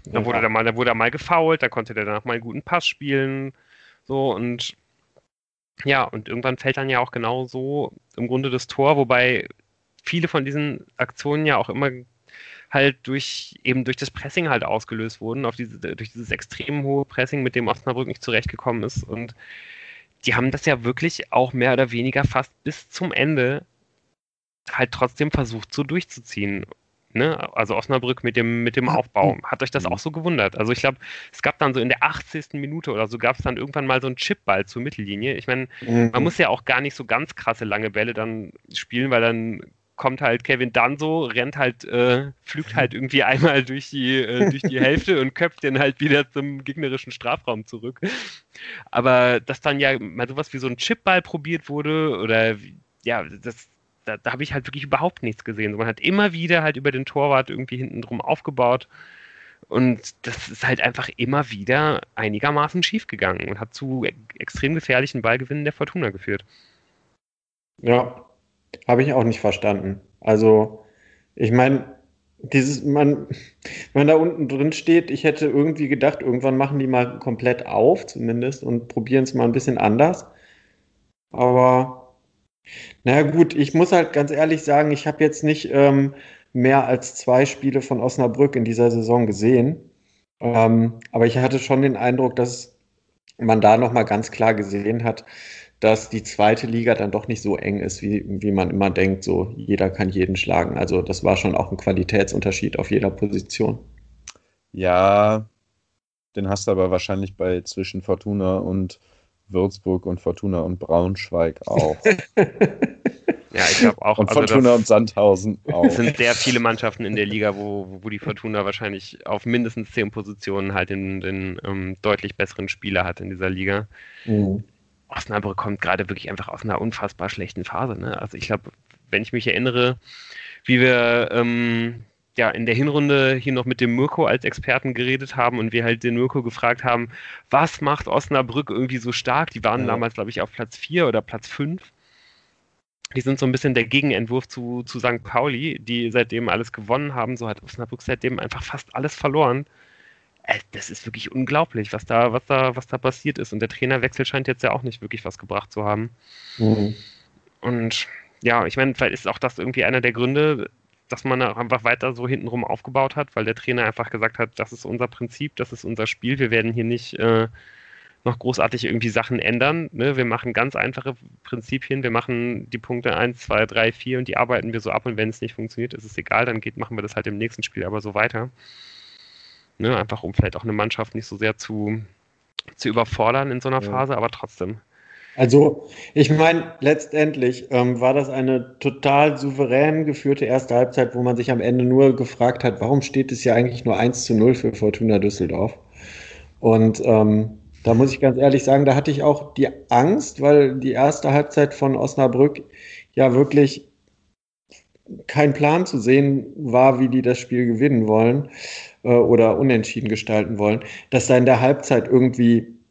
Dann wurde, er mal, dann wurde er mal gefault, da konnte der danach mal einen guten Pass spielen. So und ja, und irgendwann fällt dann ja auch genau so im Grunde das Tor, wobei viele von diesen Aktionen ja auch immer halt durch eben durch das Pressing halt ausgelöst wurden, auf diese, durch dieses extrem hohe Pressing, mit dem Osnabrück nicht zurechtgekommen ist. Und die haben das ja wirklich auch mehr oder weniger fast bis zum Ende halt trotzdem versucht, so durchzuziehen. Ne? Also Osnabrück mit dem, mit dem Aufbau. Hat euch das auch so gewundert? Also ich glaube, es gab dann so in der 80. Minute oder so gab es dann irgendwann mal so einen Chipball zur Mittellinie. Ich meine, mhm. man muss ja auch gar nicht so ganz krasse lange Bälle dann spielen, weil dann kommt halt Kevin Danso, rennt halt, äh, flügt halt irgendwie einmal durch die, äh, durch die Hälfte und köpft den halt wieder zum gegnerischen Strafraum zurück. Aber dass dann ja mal sowas wie so ein Chipball probiert wurde oder ja, das, da, da habe ich halt wirklich überhaupt nichts gesehen. Man hat immer wieder halt über den Torwart irgendwie hinten drum aufgebaut. Und das ist halt einfach immer wieder einigermaßen schief gegangen und hat zu extrem gefährlichen Ballgewinnen der Fortuna geführt. Ja, habe ich auch nicht verstanden. Also, ich meine, dieses, man, wenn da unten drin steht, ich hätte irgendwie gedacht, irgendwann machen die mal komplett auf, zumindest, und probieren es mal ein bisschen anders. Aber, naja, gut, ich muss halt ganz ehrlich sagen, ich habe jetzt nicht ähm, mehr als zwei Spiele von Osnabrück in dieser Saison gesehen. Ähm, aber ich hatte schon den Eindruck, dass man da nochmal ganz klar gesehen hat, dass die zweite Liga dann doch nicht so eng ist, wie, wie man immer denkt, so jeder kann jeden schlagen. Also das war schon auch ein Qualitätsunterschied auf jeder Position. Ja, den hast du aber wahrscheinlich bei zwischen Fortuna und Würzburg und Fortuna und Braunschweig auch. ja, ich glaube auch. Und also Fortuna und Sandhausen auch. Es sind sehr viele Mannschaften in der Liga, wo, wo die Fortuna wahrscheinlich auf mindestens zehn Positionen halt den, den ähm, deutlich besseren Spieler hat in dieser Liga. Mhm. Osnabrück kommt gerade wirklich einfach aus einer unfassbar schlechten Phase. Ne? Also ich glaube, wenn ich mich erinnere, wie wir ähm, ja in der Hinrunde hier noch mit dem Mirko als Experten geredet haben und wir halt den Mirko gefragt haben, was macht Osnabrück irgendwie so stark? Die waren ja. damals, glaube ich, auf Platz 4 oder Platz 5. Die sind so ein bisschen der Gegenentwurf zu, zu St. Pauli, die seitdem alles gewonnen haben. So hat Osnabrück seitdem einfach fast alles verloren. Äh, das ist wirklich unglaublich, was da, was da, was da passiert ist. Und der Trainerwechsel scheint jetzt ja auch nicht wirklich was gebracht zu haben. Mhm. Und ja, ich meine, vielleicht ist auch das irgendwie einer der Gründe, dass man einfach weiter so hintenrum aufgebaut hat, weil der Trainer einfach gesagt hat, das ist unser Prinzip, das ist unser Spiel, wir werden hier nicht, äh, noch großartig irgendwie Sachen ändern. Ne? Wir machen ganz einfache Prinzipien. Wir machen die Punkte 1, 2, 3, 4 und die arbeiten wir so ab und wenn es nicht funktioniert, ist es egal, dann geht, machen wir das halt im nächsten Spiel aber so weiter. Ne? Einfach um vielleicht auch eine Mannschaft nicht so sehr zu, zu überfordern in so einer ja. Phase, aber trotzdem. Also, ich meine, letztendlich ähm, war das eine total souverän geführte erste Halbzeit, wo man sich am Ende nur gefragt hat, warum steht es ja eigentlich nur 1 zu 0 für Fortuna Düsseldorf? Und ähm, da muss ich ganz ehrlich sagen, da hatte ich auch die Angst, weil die erste Halbzeit von Osnabrück ja wirklich kein Plan zu sehen war, wie die das Spiel gewinnen wollen äh, oder unentschieden gestalten wollen, dass da in der Halbzeit irgendwie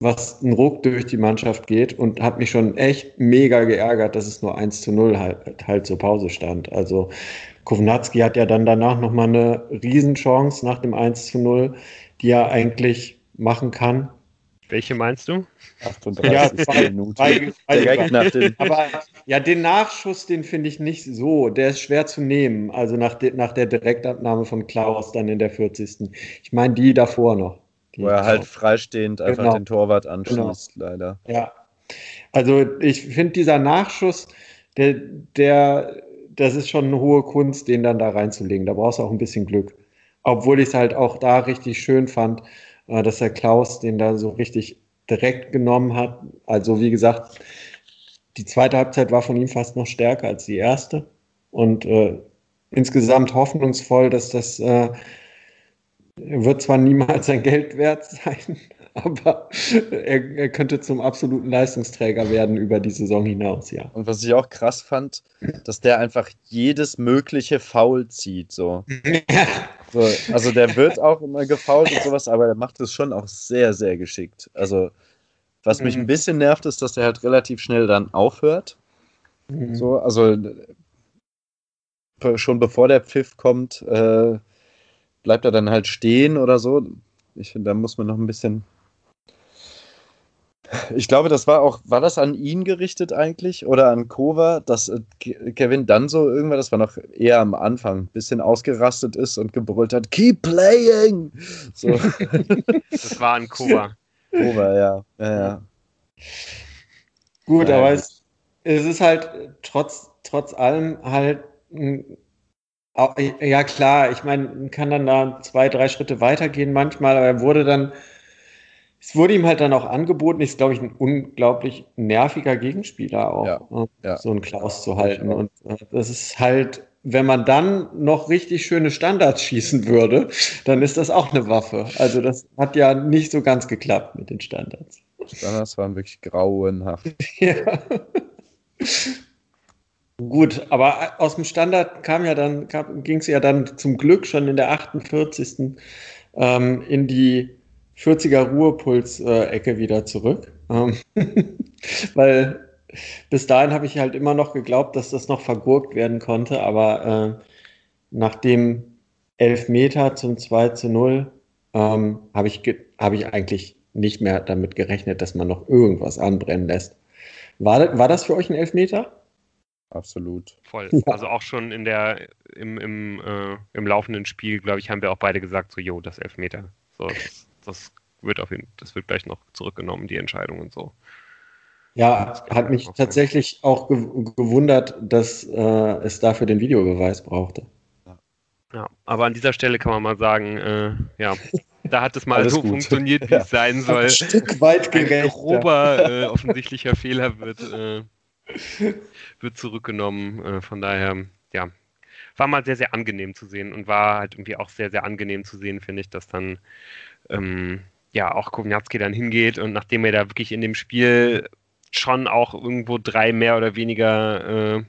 was ein Ruck durch die Mannschaft geht und hat mich schon echt mega geärgert, dass es nur 1 zu 0 halt, halt zur Pause stand. Also Kovnatski hat ja dann danach nochmal eine Riesenchance nach dem 1 zu 0, die er eigentlich machen kann. Welche meinst du? 38 ja, zwei, Minuten. Zwei, zwei, Aber ja, den Nachschuss, den finde ich nicht so. Der ist schwer zu nehmen. Also nach, de, nach der Direktabnahme von Klaus dann in der 40. Ich meine die davor noch. Wo er halt freistehend einfach genau. den Torwart anschließt, genau. leider. Ja. Also ich finde dieser Nachschuss, der, der, das ist schon eine hohe Kunst, den dann da reinzulegen. Da brauchst du auch ein bisschen Glück. Obwohl ich es halt auch da richtig schön fand, äh, dass der Klaus den da so richtig direkt genommen hat. Also wie gesagt, die zweite Halbzeit war von ihm fast noch stärker als die erste. Und äh, insgesamt hoffnungsvoll, dass das äh, wird zwar niemals sein Geld wert sein, aber er, er, könnte zum absoluten Leistungsträger werden über die Saison hinaus, ja. Und was ich auch krass fand, dass der einfach jedes mögliche Foul zieht, so. so also der wird auch immer gefault und sowas, aber er macht es schon auch sehr, sehr geschickt. Also was mich mhm. ein bisschen nervt, ist, dass der halt relativ schnell dann aufhört. Mhm. So, also schon bevor der Pfiff kommt, äh, bleibt er dann halt stehen oder so. Ich finde, da muss man noch ein bisschen. Ich glaube, das war auch, war das an ihn gerichtet eigentlich oder an Kova, dass äh, Kevin dann so irgendwann, das war noch eher am Anfang, ein bisschen ausgerastet ist und gebrüllt hat, keep playing! So. Das war an Kova. Kova, ja. ja, ja. Gut, ja, aber es, es ist halt trotz, trotz allem halt ein ja, klar, ich meine, man kann dann da zwei, drei Schritte weitergehen manchmal, aber er wurde dann, es wurde ihm halt dann auch angeboten, ist, glaube ich, ein unglaublich nerviger Gegenspieler auch, ja, ne, ja. so einen Klaus zu halten. Und äh, das ist halt, wenn man dann noch richtig schöne Standards schießen würde, dann ist das auch eine Waffe. Also das hat ja nicht so ganz geklappt mit den Standards. Standards waren wirklich grauenhaft. ja. Gut, aber aus dem Standard kam ja dann, ging es ja dann zum Glück schon in der 48. Ähm, in die 40er Ruhepuls-Ecke wieder zurück. Ähm, weil bis dahin habe ich halt immer noch geglaubt, dass das noch vergurkt werden konnte, aber äh, nach dem Elfmeter zum 2 zu 0 ähm, habe ich, hab ich eigentlich nicht mehr damit gerechnet, dass man noch irgendwas anbrennen lässt. War, war das für euch ein Elfmeter? Absolut. Voll. Ja. Also auch schon in der, im, im, äh, im laufenden Spiel, glaube ich, haben wir auch beide gesagt, so, jo, das Elfmeter. So, das, das wird auf jeden das wird gleich noch zurückgenommen, die Entscheidung und so. Ja, hat mich tatsächlich auch gewundert, dass äh, es dafür den Videobeweis brauchte. Ja, aber an dieser Stelle kann man mal sagen, äh, ja, da hat es mal so gut. funktioniert, wie ja. es sein soll. Ein Stück weit gerecht. Ein grober, äh, offensichtlicher Fehler wird äh, wird zurückgenommen. Äh, von daher, ja, war mal sehr, sehr angenehm zu sehen und war halt irgendwie auch sehr, sehr angenehm zu sehen, finde ich, dass dann ähm, ja auch Kovnatski dann hingeht und nachdem er da wirklich in dem Spiel schon auch irgendwo drei mehr oder weniger äh,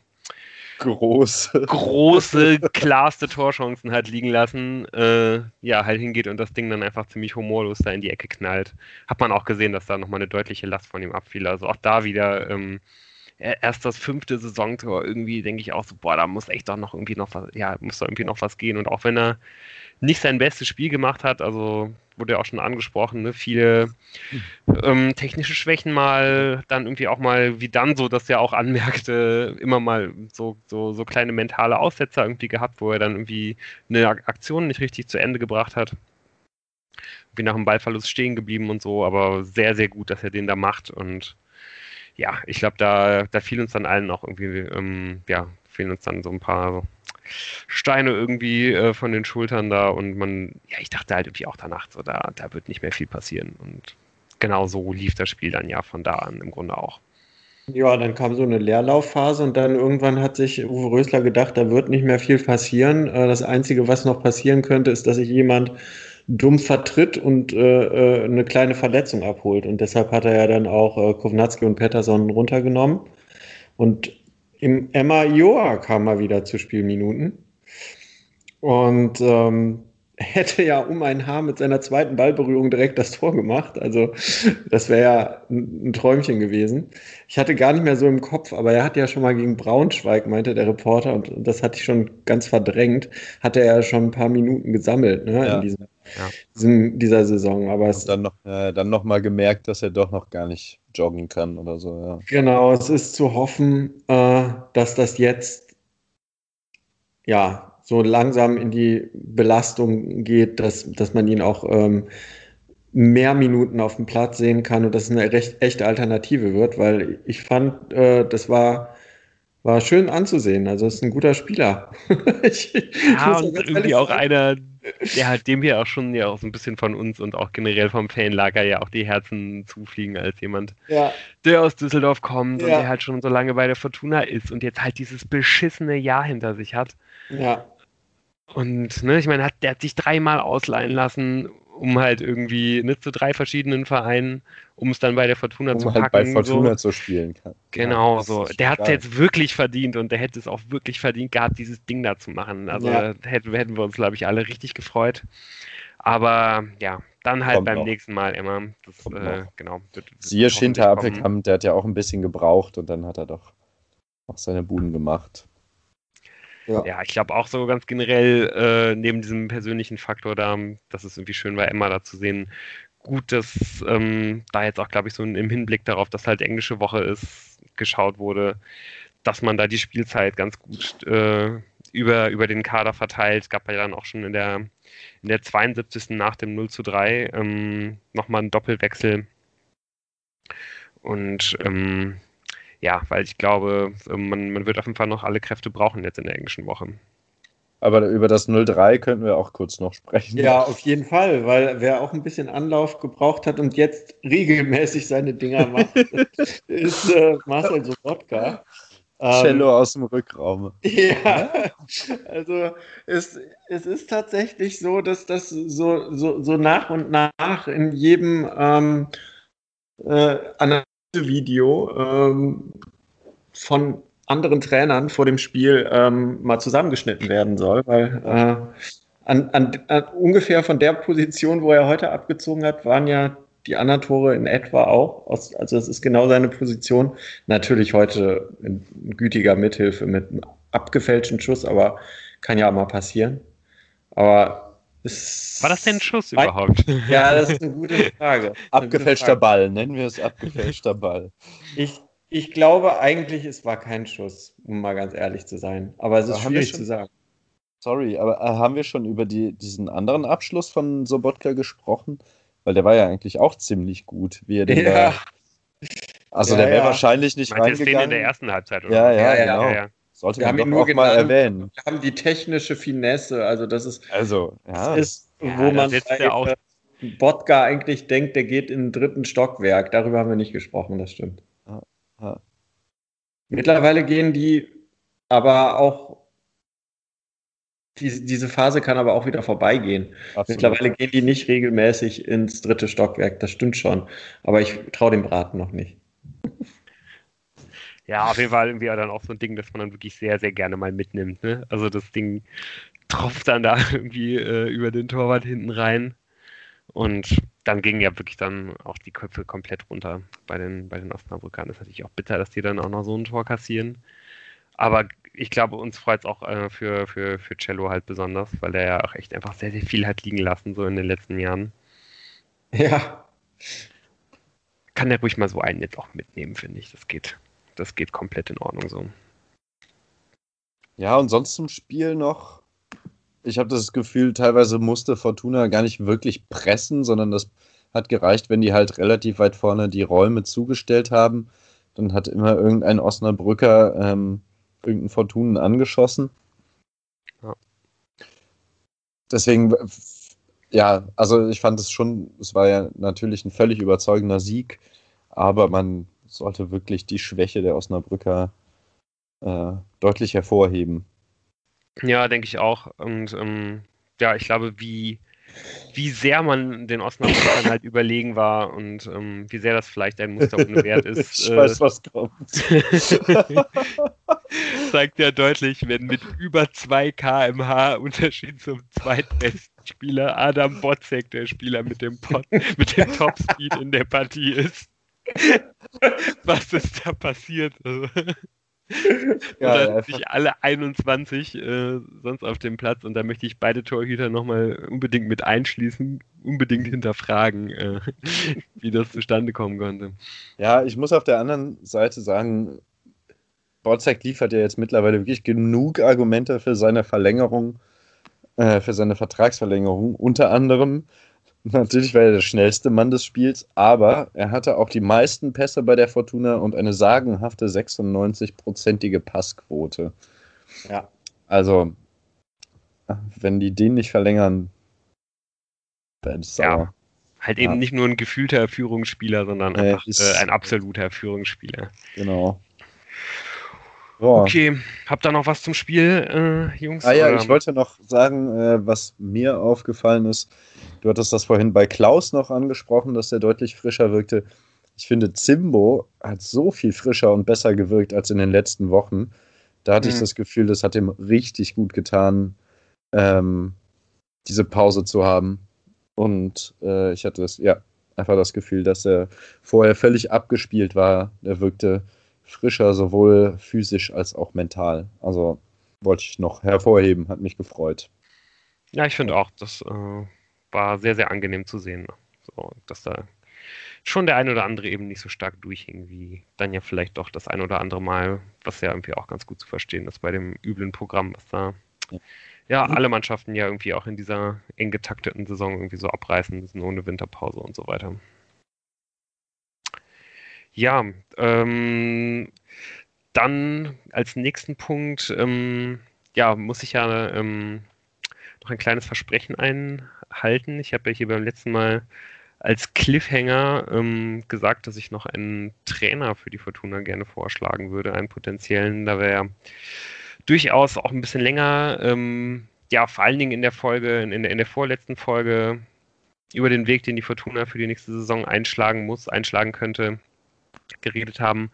große, große, klarste Torchancen hat liegen lassen, äh, ja, halt hingeht und das Ding dann einfach ziemlich humorlos da in die Ecke knallt. Hat man auch gesehen, dass da nochmal eine deutliche Last von ihm abfiel. Also auch da wieder ähm, erst das fünfte Saisontor irgendwie denke ich auch so, boah, da muss echt doch noch irgendwie noch was, ja, muss da irgendwie noch was gehen. Und auch wenn er nicht sein bestes Spiel gemacht hat, also wurde ja auch schon angesprochen, ne, viele ähm, technische Schwächen mal, dann irgendwie auch mal, wie dann so, dass er auch anmerkte, immer mal so, so, so kleine mentale Aussetzer irgendwie gehabt, wo er dann irgendwie eine Aktion nicht richtig zu Ende gebracht hat. wie nach dem Ballverlust stehen geblieben und so, aber sehr, sehr gut, dass er den da macht und ja, ich glaube, da, da fiel uns dann allen auch irgendwie, ähm, ja, fehlen uns dann so ein paar Steine irgendwie äh, von den Schultern da und man, ja, ich dachte halt irgendwie auch danach so, da, da wird nicht mehr viel passieren und genau so lief das Spiel dann ja von da an im Grunde auch. Ja, dann kam so eine Leerlaufphase und dann irgendwann hat sich Uwe Rösler gedacht, da wird nicht mehr viel passieren. Äh, das Einzige, was noch passieren könnte, ist, dass sich jemand dumm vertritt und äh, äh, eine kleine Verletzung abholt. Und deshalb hat er ja dann auch äh, Kovnatski und Pettersson runtergenommen. Und im Emma Joa kam mal wieder zu Spielminuten. Und ähm, hätte ja um ein Haar mit seiner zweiten Ballberührung direkt das Tor gemacht. Also das wäre ja ein, ein, Träumchen gewesen. Ich hatte gar nicht mehr so im Kopf, aber er hat ja schon mal gegen Braunschweig, meinte der Reporter, und, und das hatte ich schon ganz verdrängt, hatte er ja schon ein paar Minuten gesammelt ne, ja. in diesem, ja. diesem, dieser Saison. Aber es, dann noch, äh, dann noch mal gemerkt, dass er doch noch gar nicht joggen kann oder so. Ja. Genau, es ist zu hoffen, äh, dass das jetzt ja so langsam in die Belastung geht, dass, dass man ihn auch ähm, mehr Minuten auf dem Platz sehen kann und dass es eine recht, echte Alternative wird, weil ich fand, äh, das war, war schön anzusehen. Also es ist ein guter Spieler. ich, ja, und irgendwie auch einer, der halt dem hier auch schon ja auch so ein bisschen von uns und auch generell vom Fanlager ja auch die Herzen zufliegen als jemand, ja. der aus Düsseldorf kommt ja. und der halt schon so lange bei der Fortuna ist und jetzt halt dieses beschissene Jahr hinter sich hat. Ja. Und ne, ich meine, hat, der hat sich dreimal ausleihen lassen, um halt irgendwie ne, zu drei verschiedenen Vereinen, um es dann bei der Fortuna um zu halt packen. bei Fortuna so. zu spielen kann. Genau, ja, so. Der hat es jetzt wirklich verdient und der hätte es auch wirklich verdient gehabt, dieses Ding da zu machen. Also ja. hätten, hätten wir uns, glaube ich, alle richtig gefreut. Aber ja, dann halt Kommt beim noch. nächsten Mal immer. Das, äh, genau. Siehe Appelkamp, der hat ja auch ein bisschen gebraucht und dann hat er doch auch seine Buden gemacht. Ja, ja ich glaube auch so ganz generell, äh, neben diesem persönlichen Faktor da, dass es irgendwie schön war, Emma da zu sehen. Gut, dass ähm, da jetzt auch, glaube ich, so im Hinblick darauf, dass halt englische Woche ist, geschaut wurde, dass man da die Spielzeit ganz gut äh, über, über den Kader verteilt. Gab ja dann auch schon in der, in der 72. nach dem 0 zu 3 ähm, nochmal einen Doppelwechsel. Und ähm, ja, weil ich glaube, man, man wird auf jeden Fall noch alle Kräfte brauchen jetzt in der englischen Woche. Aber über das 0-3 könnten wir auch kurz noch sprechen. Ja, auf jeden Fall, weil wer auch ein bisschen Anlauf gebraucht hat und jetzt regelmäßig seine Dinger macht, ist äh, Marcel Sobotka. Cello ähm, aus dem Rückraum. Ja, also es, es ist tatsächlich so, dass das so, so, so nach und nach in jedem ähm, äh, Video ähm, von anderen Trainern vor dem Spiel ähm, mal zusammengeschnitten werden soll, weil äh, an, an, an, ungefähr von der Position, wo er heute abgezogen hat, waren ja die anderen Tore in etwa auch. Aus, also es ist genau seine Position. Natürlich heute in gütiger Mithilfe mit einem abgefälschten Schuss, aber kann ja auch mal passieren. Aber war das denn ein Schuss überhaupt? Ja, das ist eine gute Frage. Abgefälschter Ball, nennen wir es abgefälschter Ball. Ich, ich glaube eigentlich, es war kein Schuss, um mal ganz ehrlich zu sein. Aber es ist aber schwierig schon, zu sagen. Sorry, aber äh, haben wir schon über die, diesen anderen Abschluss von Sobotka gesprochen? Weil der war ja eigentlich auch ziemlich gut, wie er den ja. da. Also ja, der wäre ja. wahrscheinlich nicht Meinst reingegangen. in der ersten Halbzeit, oder? Ja, ja, ja, genau. Sollte wir man doch auch genannt, mal erwähnen. Wir haben die technische Finesse, also das ist, also, ja. das ist wo ja, man bei auch Bodka eigentlich denkt, der geht in den dritten Stockwerk. Darüber haben wir nicht gesprochen, das stimmt. Ja, ja. Mittlerweile gehen die aber auch, die, diese Phase kann aber auch wieder vorbeigehen. Absolut. Mittlerweile gehen die nicht regelmäßig ins dritte Stockwerk, das stimmt schon. Aber ich traue dem Braten noch nicht. Ja, auf jeden Fall irgendwie dann auch so ein Ding, das man dann wirklich sehr, sehr gerne mal mitnimmt. Ne? Also das Ding tropft dann da irgendwie äh, über den Torwart hinten rein. Und dann gingen ja wirklich dann auch die Köpfe komplett runter bei den, bei den Osnabrückern. Das ist natürlich auch bitter, dass die dann auch noch so ein Tor kassieren. Aber ich glaube, uns freut es auch äh, für, für, für Cello halt besonders, weil er ja auch echt einfach sehr, sehr viel hat liegen lassen, so in den letzten Jahren. Ja. Kann der ruhig mal so einen jetzt auch mitnehmen, finde ich. Das geht das geht komplett in Ordnung so. Ja, und sonst zum Spiel noch. Ich habe das Gefühl, teilweise musste Fortuna gar nicht wirklich pressen, sondern das hat gereicht, wenn die halt relativ weit vorne die Räume zugestellt haben. Dann hat immer irgendein Osnabrücker ähm, irgendeinen Fortunen angeschossen. Ja. Deswegen, ja, also ich fand es schon, es war ja natürlich ein völlig überzeugender Sieg, aber man sollte wirklich die Schwäche der Osnabrücker äh, deutlich hervorheben. Ja, denke ich auch. Und ähm, ja, ich glaube, wie, wie sehr man den Osnabrückern halt überlegen war und ähm, wie sehr das vielleicht ein Muster ohne Wert ist. ich äh, weiß, was kommt. zeigt ja deutlich, wenn mit über 2 kmh Unterschied zum zweitbesten Spieler Adam Botzek der Spieler mit dem, Pot, mit dem Topspeed in der Partie ist. was ist da passiert? Ja, da sind sich alle 21 äh, sonst auf dem Platz und da möchte ich beide Torhüter nochmal unbedingt mit einschließen, unbedingt hinterfragen, äh, wie das zustande kommen konnte. Ja, ich muss auf der anderen Seite sagen, Borzek liefert ja jetzt mittlerweile wirklich genug Argumente für seine Verlängerung, äh, für seine Vertragsverlängerung. Unter anderem Natürlich war er der schnellste Mann des Spiels, aber er hatte auch die meisten Pässe bei der Fortuna und eine sagenhafte 96-prozentige Passquote. Ja. Also, wenn die den nicht verlängern, dann ist ja. Halt eben ja. nicht nur ein gefühlter Führungsspieler, sondern einfach äh, ein absoluter Führungsspieler. Genau. So. Okay, habt ihr noch was zum Spiel, äh, Jungs? Ah ja, oder? ich wollte noch sagen, äh, was mir aufgefallen ist. Du hattest das vorhin bei Klaus noch angesprochen, dass er deutlich frischer wirkte. Ich finde, Zimbo hat so viel frischer und besser gewirkt als in den letzten Wochen. Da hatte mhm. ich das Gefühl, das hat ihm richtig gut getan, ähm, diese Pause zu haben. Und äh, ich hatte das, ja, einfach das Gefühl, dass er vorher völlig abgespielt war. Er wirkte frischer, sowohl physisch als auch mental. Also wollte ich noch hervorheben, hat mich gefreut. Ja, ich finde auch, das äh, war sehr, sehr angenehm zu sehen. So, dass da schon der ein oder andere eben nicht so stark durchhing, wie dann ja vielleicht doch das ein oder andere Mal, was ja irgendwie auch ganz gut zu verstehen ist bei dem üblen Programm, was da ja, ja alle Mannschaften ja irgendwie auch in dieser eng getakteten Saison irgendwie so abreißen müssen, ohne Winterpause und so weiter. Ja, ähm, dann als nächsten Punkt, ähm, ja, muss ich ja ähm, noch ein kleines Versprechen einhalten. Ich habe ja hier beim letzten Mal als Cliffhanger ähm, gesagt, dass ich noch einen Trainer für die Fortuna gerne vorschlagen würde, einen potenziellen. Da wäre durchaus auch ein bisschen länger, ähm, ja, vor allen Dingen in der Folge, in in der vorletzten Folge über den Weg, den die Fortuna für die nächste Saison einschlagen muss, einschlagen könnte, geredet haben.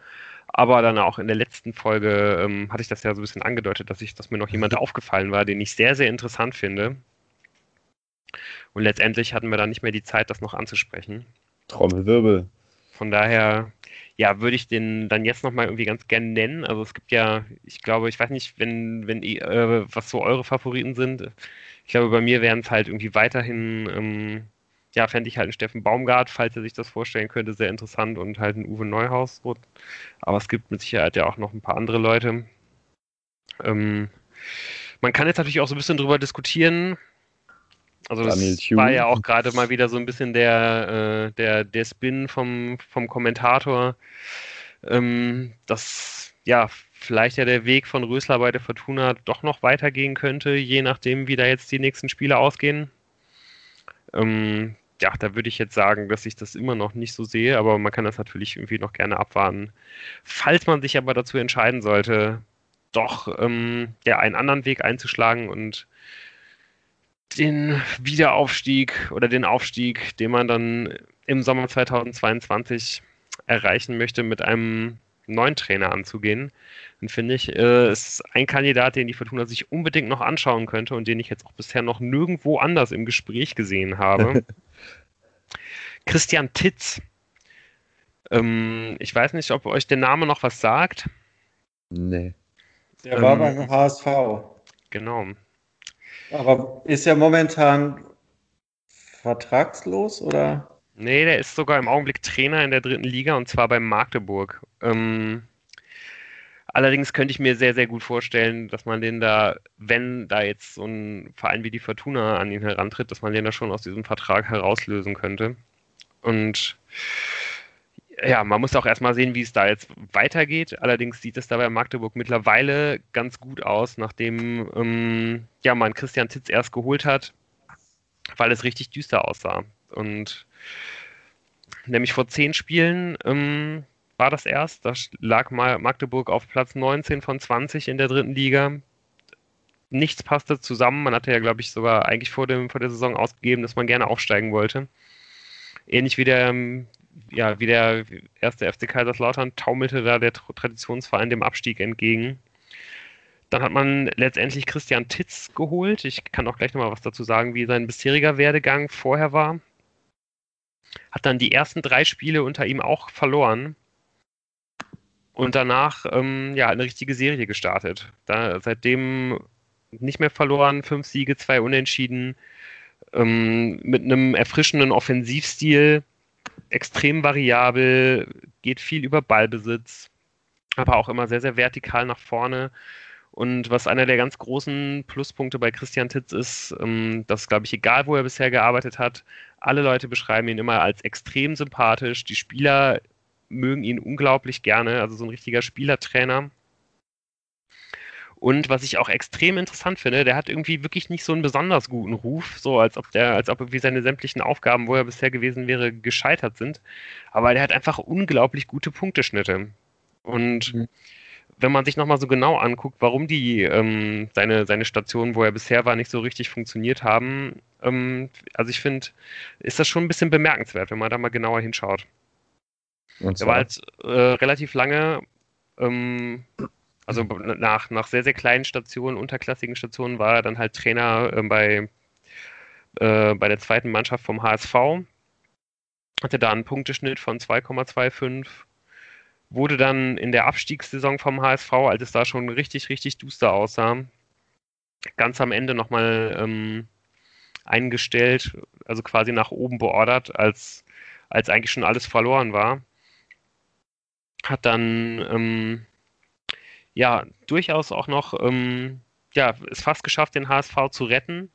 Aber dann auch in der letzten Folge ähm, hatte ich das ja so ein bisschen angedeutet, dass, ich, dass mir noch jemand aufgefallen war, den ich sehr, sehr interessant finde. Und letztendlich hatten wir dann nicht mehr die Zeit, das noch anzusprechen. Trommelwirbel. Von daher, ja, würde ich den dann jetzt nochmal irgendwie ganz gerne nennen. Also es gibt ja, ich glaube, ich weiß nicht, wenn, wenn äh, was so eure Favoriten sind. Ich glaube, bei mir wären es halt irgendwie weiterhin ähm, ja, fände ich halt einen Steffen Baumgart, falls er sich das vorstellen könnte, sehr interessant und halt einen Uwe Neuhaus. Aber es gibt mit Sicherheit ja auch noch ein paar andere Leute. Ähm, man kann jetzt natürlich auch so ein bisschen drüber diskutieren. Also das war ja auch gerade mal wieder so ein bisschen der, äh, der, der Spin vom, vom Kommentator, ähm, dass ja vielleicht ja der Weg von Rösler bei der Fortuna doch noch weitergehen könnte, je nachdem, wie da jetzt die nächsten Spiele ausgehen. Ähm, ja, da würde ich jetzt sagen, dass ich das immer noch nicht so sehe, aber man kann das natürlich irgendwie noch gerne abwarten. Falls man sich aber dazu entscheiden sollte, doch ähm, ja, einen anderen Weg einzuschlagen und den Wiederaufstieg oder den Aufstieg, den man dann im Sommer 2022 erreichen möchte, mit einem neuen Trainer anzugehen, dann finde ich, äh, ist ein Kandidat, den die Fortuna sich unbedingt noch anschauen könnte und den ich jetzt auch bisher noch nirgendwo anders im Gespräch gesehen habe. Christian Titz. Ähm, ich weiß nicht, ob euch der Name noch was sagt. Nee. Der ähm, war beim HSV. Genau. Aber ist er momentan vertragslos oder? Nee, der ist sogar im Augenblick Trainer in der dritten Liga und zwar bei Magdeburg. Ähm, Allerdings könnte ich mir sehr, sehr gut vorstellen, dass man den da, wenn da jetzt so ein Verein wie die Fortuna an ihn herantritt, dass man den da schon aus diesem Vertrag herauslösen könnte. Und ja, man muss auch erstmal sehen, wie es da jetzt weitergeht. Allerdings sieht es da bei Magdeburg mittlerweile ganz gut aus, nachdem ähm, ja, man Christian Titz erst geholt hat, weil es richtig düster aussah. Und nämlich vor zehn Spielen ähm, war das erst. Da lag Magdeburg auf Platz 19 von 20 in der dritten Liga. Nichts passte zusammen. Man hatte ja, glaube ich, sogar eigentlich vor, dem, vor der Saison ausgegeben, dass man gerne aufsteigen wollte. Ähnlich wie der, ja, wie der erste FC Kaiserslautern taumelte da der Traditionsverein dem Abstieg entgegen. Dann hat man letztendlich Christian Titz geholt. Ich kann auch gleich nochmal was dazu sagen, wie sein bisheriger Werdegang vorher war. Hat dann die ersten drei Spiele unter ihm auch verloren und danach ähm, ja eine richtige Serie gestartet. Da, seitdem nicht mehr verloren, fünf Siege, zwei Unentschieden, ähm, mit einem erfrischenden Offensivstil, extrem variabel, geht viel über Ballbesitz, aber auch immer sehr, sehr vertikal nach vorne. Und was einer der ganz großen Pluspunkte bei Christian Titz ist, ähm, dass, glaube ich, egal wo er bisher gearbeitet hat, alle Leute beschreiben ihn immer als extrem sympathisch. Die Spieler mögen ihn unglaublich gerne, also so ein richtiger Spielertrainer. Und was ich auch extrem interessant finde, der hat irgendwie wirklich nicht so einen besonders guten Ruf, so als ob der, als ob irgendwie seine sämtlichen Aufgaben, wo er bisher gewesen wäre, gescheitert sind. Aber der hat einfach unglaublich gute Punkteschnitte. Und mhm. Wenn man sich nochmal so genau anguckt, warum die ähm, seine, seine Stationen, wo er bisher war, nicht so richtig funktioniert haben, ähm, also ich finde, ist das schon ein bisschen bemerkenswert, wenn man da mal genauer hinschaut. Und er war halt äh, relativ lange, ähm, also nach, nach sehr, sehr kleinen Stationen, unterklassigen Stationen, war er dann halt Trainer äh, bei, äh, bei der zweiten Mannschaft vom HSV. Hatte da einen Punkteschnitt von 2,25. Wurde dann in der Abstiegssaison vom HSV, als es da schon richtig, richtig duster aussah, ganz am Ende nochmal ähm, eingestellt, also quasi nach oben beordert, als, als eigentlich schon alles verloren war hat dann ähm, ja durchaus auch noch ähm, ja es fast geschafft, den HSV zu retten.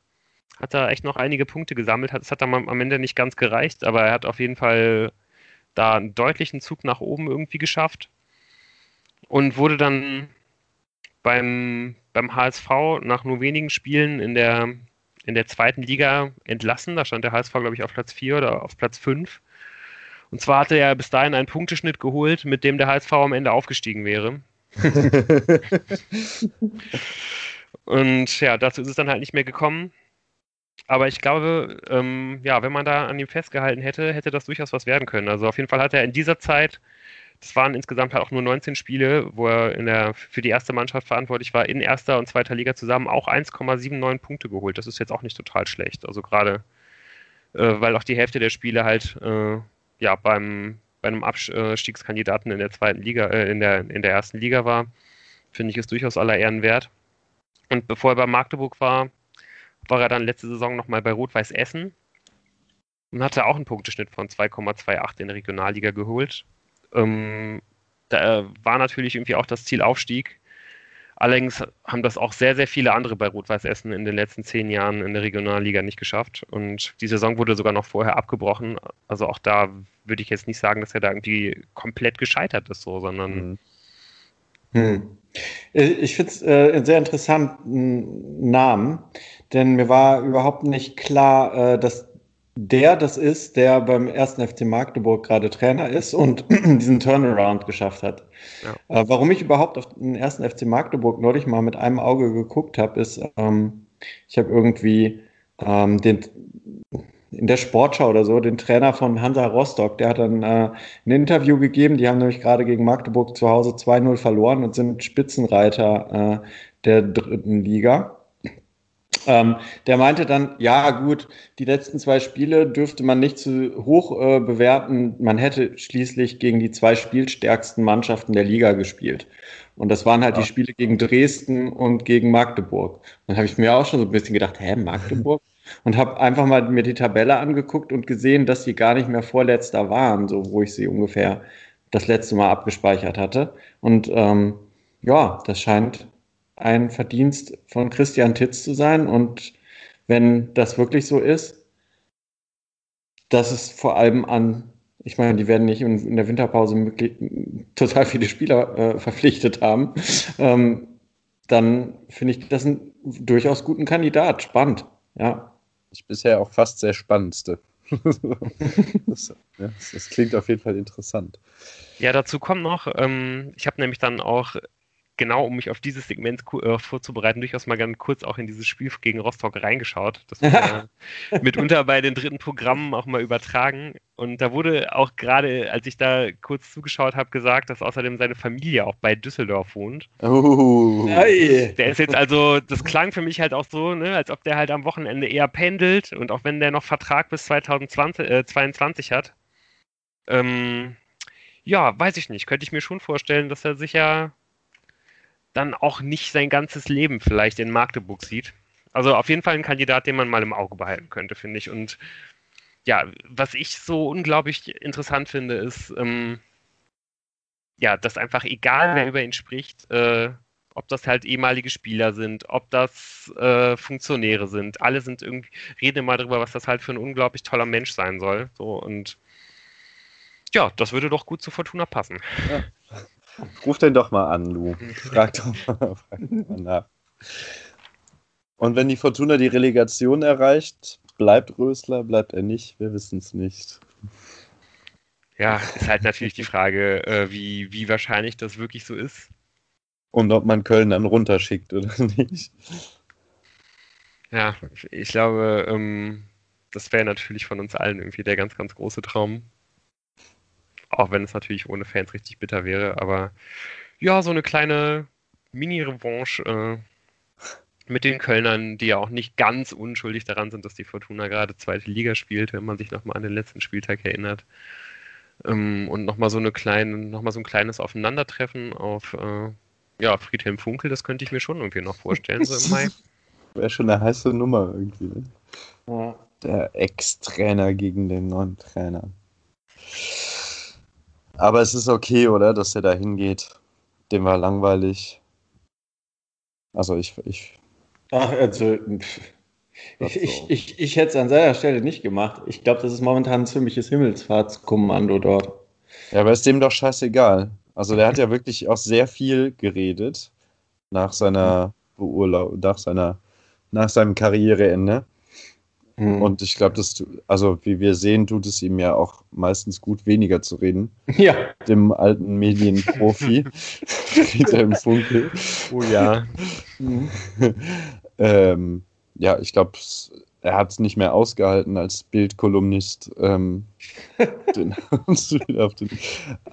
Hat da echt noch einige Punkte gesammelt. Es hat dann am Ende nicht ganz gereicht, aber er hat auf jeden Fall da einen deutlichen Zug nach oben irgendwie geschafft und wurde dann beim, beim HSV nach nur wenigen Spielen in der, in der zweiten Liga entlassen. Da stand der HSV, glaube ich, auf Platz 4 oder auf Platz 5. Und zwar hatte er bis dahin einen Punkteschnitt geholt, mit dem der HSV am Ende aufgestiegen wäre. und ja, dazu ist es dann halt nicht mehr gekommen. Aber ich glaube, ähm, ja, wenn man da an ihm festgehalten hätte, hätte das durchaus was werden können. Also auf jeden Fall hat er in dieser Zeit, das waren insgesamt halt auch nur 19 Spiele, wo er der, für die erste Mannschaft verantwortlich war, in erster und zweiter Liga zusammen auch 1,79 Punkte geholt. Das ist jetzt auch nicht total schlecht. Also gerade, äh, weil auch die Hälfte der Spiele halt äh, ja, beim, bei einem Abstiegskandidaten in der zweiten Liga, äh, in, der, in der ersten Liga war, finde ich es durchaus aller Ehren wert. Und bevor er bei Magdeburg war, war er dann letzte Saison nochmal bei Rot-Weiß Essen und hatte auch einen Punkteschnitt von 2,28 in der Regionalliga geholt. Ähm, da war natürlich irgendwie auch das Ziel Aufstieg. Allerdings haben das auch sehr, sehr viele andere bei Rot-Weiß Essen in den letzten zehn Jahren in der Regionalliga nicht geschafft. Und die Saison wurde sogar noch vorher abgebrochen. Also auch da würde ich jetzt nicht sagen, dass er da irgendwie komplett gescheitert ist, so, sondern. Hm. Hm. Ich finde es äh, einen sehr interessanten Namen, denn mir war überhaupt nicht klar, äh, dass der das ist, der beim ersten FC Magdeburg gerade Trainer ist und diesen Turnaround geschafft hat. Ja. Äh, warum ich überhaupt auf den ersten FC Magdeburg neulich mal mit einem Auge geguckt habe, ist, ähm, ich habe irgendwie ähm, den in der Sportschau oder so den Trainer von Hansa Rostock, der hat dann äh, ein Interview gegeben, die haben nämlich gerade gegen Magdeburg zu Hause 2-0 verloren und sind Spitzenreiter äh, der dritten Liga. Ähm, der meinte dann, ja gut, die letzten zwei Spiele dürfte man nicht zu hoch äh, bewerten. Man hätte schließlich gegen die zwei spielstärksten Mannschaften der Liga gespielt. Und das waren halt ja. die Spiele gegen Dresden und gegen Magdeburg. Dann habe ich mir auch schon so ein bisschen gedacht, hä, Magdeburg? Und habe einfach mal mir die Tabelle angeguckt und gesehen, dass sie gar nicht mehr vorletzter waren, so wo ich sie ungefähr das letzte Mal abgespeichert hatte. Und ähm, ja, das scheint ein Verdienst von Christian Titz zu sein. Und wenn das wirklich so ist, dass es vor allem an, ich meine, die werden nicht in, der Winterpause total viele Spieler äh, verpflichtet haben, ähm, dann finde ich das einen durchaus guten Kandidat. Spannend, ja. Ich bisher auch fast sehr spannendste. das, ja, das, klingt auf jeden Fall interessant. Ja, dazu kommt noch, ähm, ich habe nämlich dann auch genau, um mich auf dieses Segment äh, vorzubereiten, durchaus mal ganz kurz auch in dieses Spiel gegen Rostock reingeschaut. Das wurde äh, mitunter bei den dritten Programmen auch mal übertragen. Und da wurde auch gerade, als ich da kurz zugeschaut habe, gesagt, dass außerdem seine Familie auch bei Düsseldorf wohnt. Oh. Der ist jetzt also, das klang für mich halt auch so, ne, als ob der halt am Wochenende eher pendelt und auch wenn der noch Vertrag bis 2022 äh, hat. Ähm, ja, weiß ich nicht. Könnte ich mir schon vorstellen, dass er sicher dann auch nicht sein ganzes Leben vielleicht in Magdeburg sieht. Also auf jeden Fall ein Kandidat, den man mal im Auge behalten könnte, finde ich. Und ja, was ich so unglaublich interessant finde, ist, ähm, ja, dass einfach egal, wer über ihn spricht, äh, ob das halt ehemalige Spieler sind, ob das äh, Funktionäre sind, alle sind irgendwie, reden immer darüber, was das halt für ein unglaublich toller Mensch sein soll. So und ja, das würde doch gut zu Fortuna passen. Ja. Ruf den doch mal an, Lu. Frag doch mal, frag mal nach. Und wenn die Fortuna die Relegation erreicht, bleibt Rösler, bleibt er nicht? Wir wissen es nicht. Ja, ist halt natürlich die Frage, äh, wie, wie wahrscheinlich das wirklich so ist. Und ob man Köln dann runterschickt oder nicht. Ja, ich glaube, ähm, das wäre natürlich von uns allen irgendwie der ganz, ganz große Traum. Auch wenn es natürlich ohne Fans richtig bitter wäre. Aber ja, so eine kleine Mini-Revanche äh, mit den Kölnern, die ja auch nicht ganz unschuldig daran sind, dass die Fortuna gerade zweite Liga spielt, wenn man sich nochmal an den letzten Spieltag erinnert. Ähm, und nochmal so eine kleine, nochmal so ein kleines Aufeinandertreffen auf äh, ja, Friedhelm Funkel, das könnte ich mir schon irgendwie noch vorstellen, so im Mai. Wäre schon eine heiße Nummer irgendwie, ne? Ja. Der Ex-Trainer gegen den neuen Trainer. Aber es ist okay, oder, dass er da hingeht. Dem war langweilig. Also ich. ich Ach, also. Ich, ich, ich, ich hätte es an seiner Stelle nicht gemacht. Ich glaube, das ist momentan ein ziemliches Himmelsfahrtskommando dort. Ja, aber ist dem doch scheißegal. Also der hat ja wirklich auch sehr viel geredet nach seiner Beurlaubung, nach seiner, nach seinem Karriereende. Mhm. Und ich glaube, dass du, also wie wir sehen, tut es ihm ja auch meistens gut, weniger zu reden. Ja. Dem alten Medienprofi, Friedhelm Funkel. Oh ja. ähm, ja, ich glaube, er hat es nicht mehr ausgehalten als Bildkolumnist. Ähm,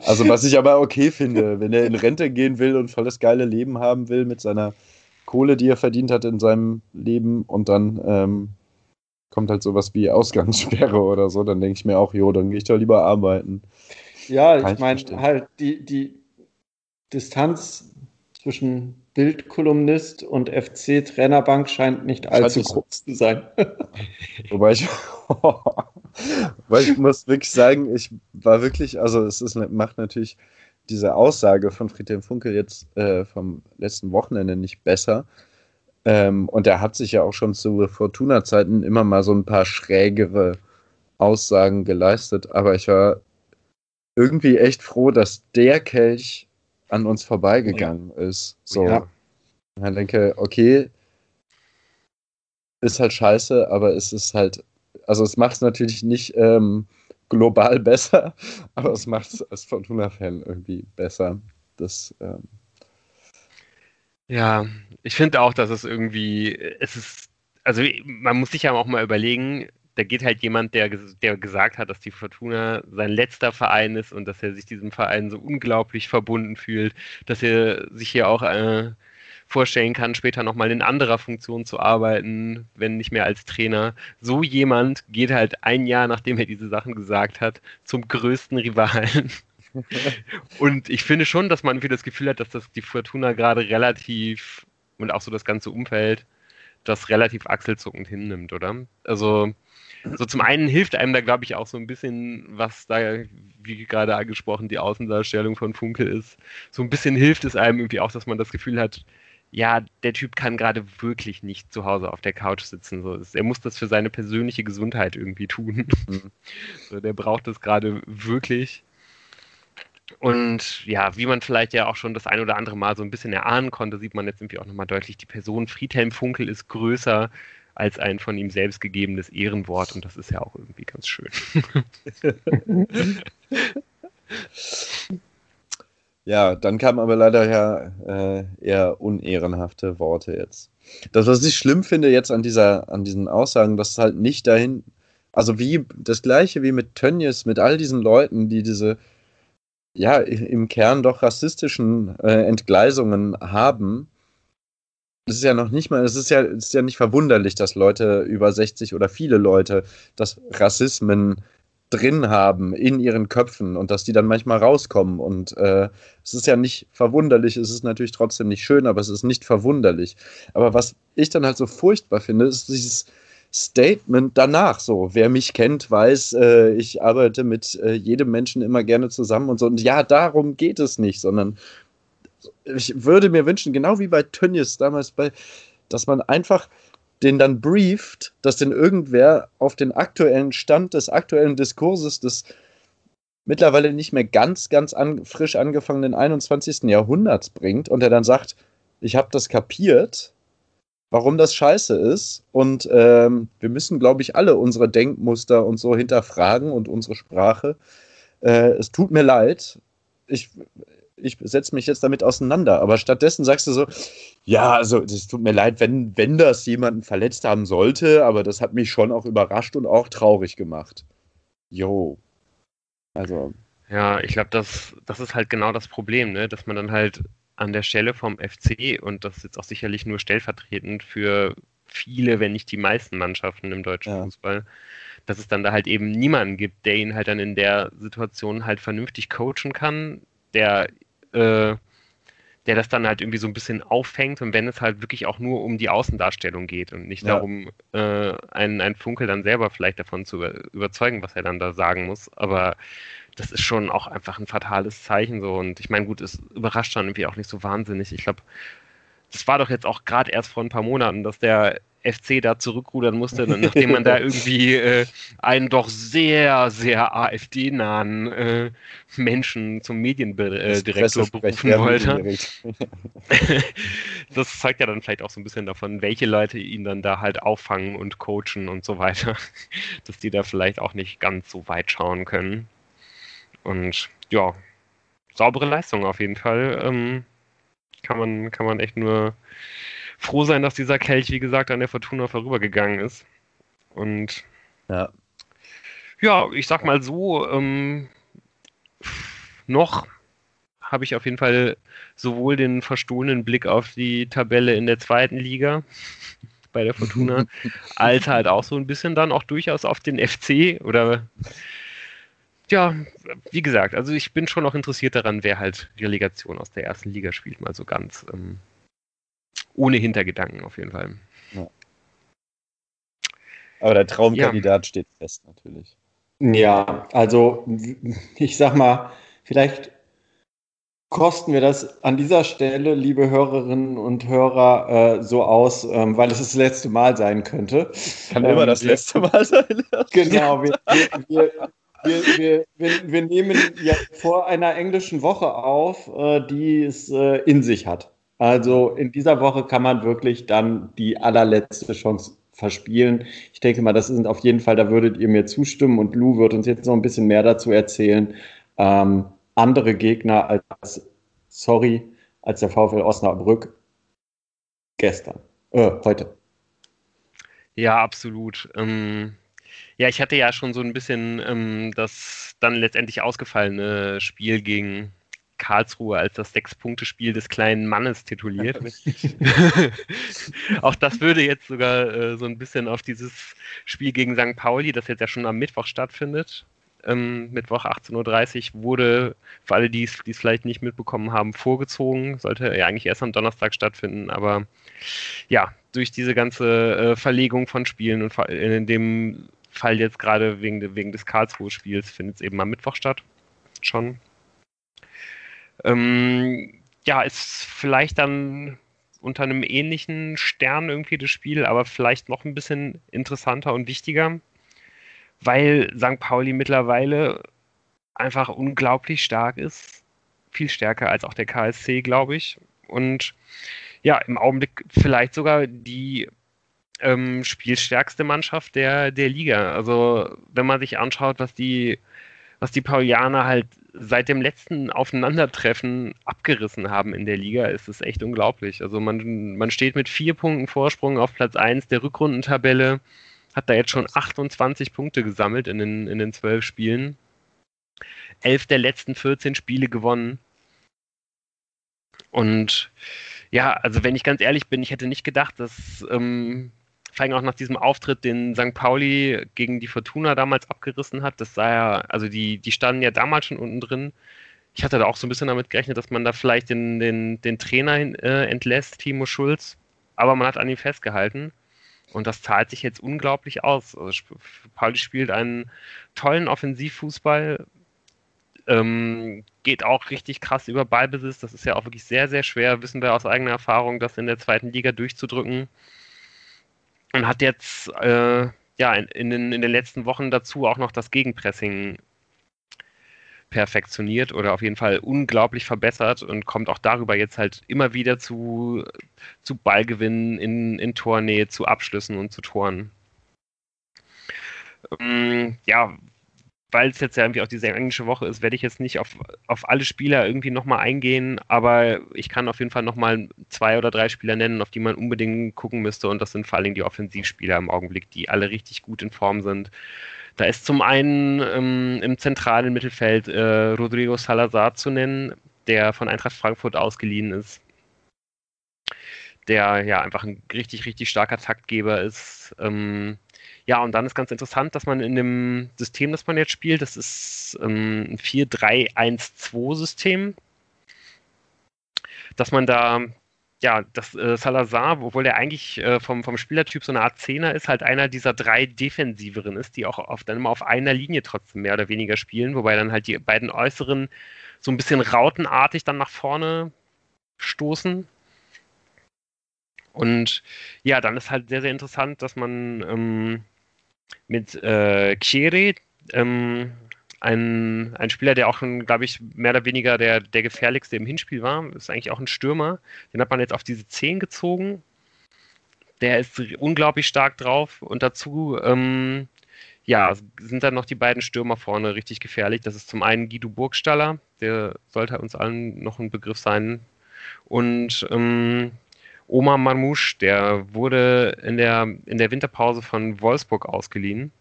also was ich aber okay finde, wenn er in Rente gehen will und voll das geile Leben haben will mit seiner Kohle, die er verdient hat in seinem Leben und dann ähm, kommt halt sowas wie Ausgangssperre oder so, dann denke ich mir auch, jo, dann gehe ich doch lieber arbeiten. Ja, Kann ich meine, halt die, die Distanz zwischen Bildkolumnist und FC-Trainerbank scheint nicht allzu groß zu sein. wobei, ich, wobei ich muss wirklich sagen, ich war wirklich, also es ist, macht natürlich diese Aussage von Friedhelm Funkel jetzt äh, vom letzten Wochenende nicht besser, ähm, und er hat sich ja auch schon zu Fortuna-Zeiten immer mal so ein paar schrägere Aussagen geleistet. Aber ich war irgendwie echt froh, dass der Kelch an uns vorbeigegangen ist. So. Ja. Ich denke, okay, ist halt scheiße, aber es ist halt, also es macht es natürlich nicht ähm, global besser, aber es macht es als Fortuna-Fan irgendwie besser. Das ähm, ja, ich finde auch, dass es irgendwie, es ist, also man muss sich ja auch mal überlegen, da geht halt jemand, der, der gesagt hat, dass die Fortuna sein letzter Verein ist und dass er sich diesem Verein so unglaublich verbunden fühlt, dass er sich hier auch äh, vorstellen kann, später nochmal in anderer Funktion zu arbeiten, wenn nicht mehr als Trainer. So jemand geht halt ein Jahr, nachdem er diese Sachen gesagt hat, zum größten Rivalen und ich finde schon, dass man irgendwie das Gefühl hat, dass das die Fortuna gerade relativ und auch so das ganze Umfeld das relativ achselzuckend hinnimmt, oder? Also so zum einen hilft einem da, glaube ich, auch so ein bisschen, was da, wie gerade angesprochen, die Außendarstellung von Funkel ist. So ein bisschen hilft es einem irgendwie auch, dass man das Gefühl hat, ja, der Typ kann gerade wirklich nicht zu Hause auf der Couch sitzen. So. Er muss das für seine persönliche Gesundheit irgendwie tun. Mhm. So, der braucht das gerade wirklich. Und ja, wie man vielleicht ja auch schon das ein oder andere Mal so ein bisschen erahnen konnte, sieht man jetzt irgendwie auch nochmal deutlich, die Person Friedhelm Funkel ist größer als ein von ihm selbst gegebenes Ehrenwort und das ist ja auch irgendwie ganz schön. ja, dann kamen aber leider ja äh, eher unehrenhafte Worte jetzt. Das, was ich schlimm finde jetzt an dieser, an diesen Aussagen, dass es halt nicht dahin, also wie das gleiche wie mit Tönnies, mit all diesen Leuten, die diese ja im Kern doch rassistischen äh, Entgleisungen haben, es ist ja noch nicht mal, es ist ja, ist ja nicht verwunderlich, dass Leute über 60 oder viele Leute das Rassismen drin haben in ihren Köpfen und dass die dann manchmal rauskommen. Und äh, es ist ja nicht verwunderlich, es ist natürlich trotzdem nicht schön, aber es ist nicht verwunderlich. Aber was ich dann halt so furchtbar finde, ist dieses Statement danach so. Wer mich kennt, weiß, äh, ich arbeite mit äh, jedem Menschen immer gerne zusammen und so. Und ja, darum geht es nicht, sondern ich würde mir wünschen, genau wie bei Tönnies damals, bei, dass man einfach den dann brieft, dass den irgendwer auf den aktuellen Stand des aktuellen Diskurses des mittlerweile nicht mehr ganz, ganz an, frisch angefangenen 21. Jahrhunderts bringt und er dann sagt, ich habe das kapiert, warum das scheiße ist und ähm, wir müssen, glaube ich, alle unsere Denkmuster und so hinterfragen und unsere Sprache. Äh, es tut mir leid, ich, ich setze mich jetzt damit auseinander. Aber stattdessen sagst du so, ja, also es tut mir leid, wenn, wenn das jemanden verletzt haben sollte, aber das hat mich schon auch überrascht und auch traurig gemacht. Jo. Also. Ja, ich glaube, das, das ist halt genau das Problem, ne? dass man dann halt an der Stelle vom FC, und das ist jetzt auch sicherlich nur stellvertretend für viele, wenn nicht die meisten Mannschaften im deutschen ja. Fußball, dass es dann da halt eben niemanden gibt, der ihn halt dann in der Situation halt vernünftig coachen kann, der äh, der das dann halt irgendwie so ein bisschen auffängt und wenn es halt wirklich auch nur um die Außendarstellung geht und nicht ja. darum, äh, einen, einen Funkel dann selber vielleicht davon zu überzeugen, was er dann da sagen muss. Aber das ist schon auch einfach ein fatales Zeichen so. Und ich meine, gut, es überrascht dann irgendwie auch nicht so wahnsinnig. Ich glaube, das war doch jetzt auch gerade erst vor ein paar Monaten, dass der FC da zurückrudern musste, nachdem man da irgendwie äh, einen doch sehr, sehr AfD-nahen äh, Menschen zum Mediendirektor äh, berufen wollte. das zeigt ja dann vielleicht auch so ein bisschen davon, welche Leute ihn dann da halt auffangen und coachen und so weiter, dass die da vielleicht auch nicht ganz so weit schauen können. Und ja, saubere Leistung auf jeden Fall. Ähm, kann man, kann man echt nur froh sein, dass dieser Kelch, wie gesagt, an der Fortuna vorübergegangen ist. Und ja, ja ich sag mal so, ähm, noch habe ich auf jeden Fall sowohl den verstohlenen Blick auf die Tabelle in der zweiten Liga bei der Fortuna, als halt auch so ein bisschen dann auch durchaus auf den FC oder ja, wie gesagt, also ich bin schon noch interessiert daran, wer halt Relegation aus der ersten Liga spielt, mal so ganz. Ähm, ohne Hintergedanken auf jeden Fall. Ja. Aber der Traumkandidat ja. steht fest natürlich. Ja, also ich sag mal, vielleicht kosten wir das an dieser Stelle, liebe Hörerinnen und Hörer, äh, so aus, ähm, weil es das letzte Mal sein könnte. Kann ähm, immer das wir, letzte Mal sein. genau, wir, wir, wir, wir, wir, nehmen ja vor einer englischen Woche auf, äh, die es äh, in sich hat. Also in dieser Woche kann man wirklich dann die allerletzte Chance verspielen. Ich denke mal, das sind auf jeden Fall, da würdet ihr mir zustimmen und Lou wird uns jetzt noch ein bisschen mehr dazu erzählen. Ähm, andere Gegner als, sorry, als der VfL Osnabrück gestern, äh, heute. Ja, absolut. Ähm, ja, ich hatte ja schon so ein bisschen ähm, das dann letztendlich ausgefallene Spiel gegen Karlsruhe als das Sechs-Punkte-Spiel des kleinen Mannes tituliert. Auch das würde jetzt sogar äh, so ein bisschen auf dieses Spiel gegen St. Pauli, das jetzt ja schon am Mittwoch stattfindet, ähm, Mittwoch 18.30 Uhr, wurde, für alle, die es vielleicht nicht mitbekommen haben, vorgezogen. Sollte ja eigentlich erst am Donnerstag stattfinden, aber ja, durch diese ganze äh, Verlegung von Spielen und in dem Fall jetzt gerade wegen, wegen des Karlsruhe-Spiels findet es eben am Mittwoch statt. Schon. Ähm, ja, ist vielleicht dann unter einem ähnlichen Stern irgendwie das Spiel, aber vielleicht noch ein bisschen interessanter und wichtiger, weil St. Pauli mittlerweile einfach unglaublich stark ist. Viel stärker als auch der KSC, glaube ich. Und ja, im Augenblick vielleicht sogar die ähm, spielstärkste Mannschaft der, der Liga. Also wenn man sich anschaut, was die, was die Paulianer halt seit dem letzten Aufeinandertreffen abgerissen haben in der Liga, ist es echt unglaublich. Also man, man steht mit vier Punkten Vorsprung auf Platz 1 der Rückrundentabelle, hat da jetzt schon 28 Punkte gesammelt in den, in den 12 Spielen. Elf der letzten 14 Spiele gewonnen. Und ja, also wenn ich ganz ehrlich bin, ich hätte nicht gedacht, dass ähm, vor allem auch nach diesem Auftritt, den St. Pauli gegen die Fortuna damals abgerissen hat, das sah ja, also die, die standen ja damals schon unten drin. Ich hatte da auch so ein bisschen damit gerechnet, dass man da vielleicht den, den, den Trainer äh, entlässt, Timo Schulz, aber man hat an ihm festgehalten. Und das zahlt sich jetzt unglaublich aus. Also Pauli spielt einen tollen Offensivfußball, ähm, geht auch richtig krass über Ballbesitz. Das ist ja auch wirklich sehr, sehr schwer, wissen wir aus eigener Erfahrung, das in der zweiten Liga durchzudrücken. Und hat jetzt äh, ja, in, in, den, in den letzten Wochen dazu auch noch das Gegenpressing perfektioniert oder auf jeden Fall unglaublich verbessert und kommt auch darüber jetzt halt immer wieder zu, zu Ballgewinnen in, in Tornähe, zu Abschlüssen und zu Toren. Ähm, ja, weil es jetzt ja irgendwie auch diese englische Woche ist, werde ich jetzt nicht auf, auf alle Spieler irgendwie nochmal eingehen, aber ich kann auf jeden Fall nochmal zwei oder drei Spieler nennen, auf die man unbedingt gucken müsste und das sind vor allem die Offensivspieler im Augenblick, die alle richtig gut in Form sind. Da ist zum einen ähm, im zentralen Mittelfeld äh, Rodrigo Salazar zu nennen, der von Eintracht Frankfurt ausgeliehen ist. Der ja einfach ein richtig, richtig starker Taktgeber ist. Ähm, ja, und dann ist ganz interessant, dass man in dem System, das man jetzt spielt, das ist ähm, ein 4-3-1-2-System, dass man da, ja, das äh, Salazar, obwohl der eigentlich äh, vom, vom Spielertyp so eine Art Zehner ist, halt einer dieser drei Defensiveren ist, die auch auf, dann immer auf einer Linie trotzdem mehr oder weniger spielen, wobei dann halt die beiden Äußeren so ein bisschen rautenartig dann nach vorne stoßen. Und ja, dann ist halt sehr, sehr interessant, dass man ähm, mit äh, Kere, ähm, ein, ein Spieler, der auch, glaube ich, mehr oder weniger der, der gefährlichste im Hinspiel war. Ist eigentlich auch ein Stürmer. Den hat man jetzt auf diese 10 gezogen. Der ist unglaublich stark drauf. Und dazu, ähm, ja, sind dann noch die beiden Stürmer vorne richtig gefährlich. Das ist zum einen Guido Burgstaller, der sollte uns allen noch ein Begriff sein. Und ähm, Omar Marmouche, der wurde in der, in der Winterpause von Wolfsburg ausgeliehen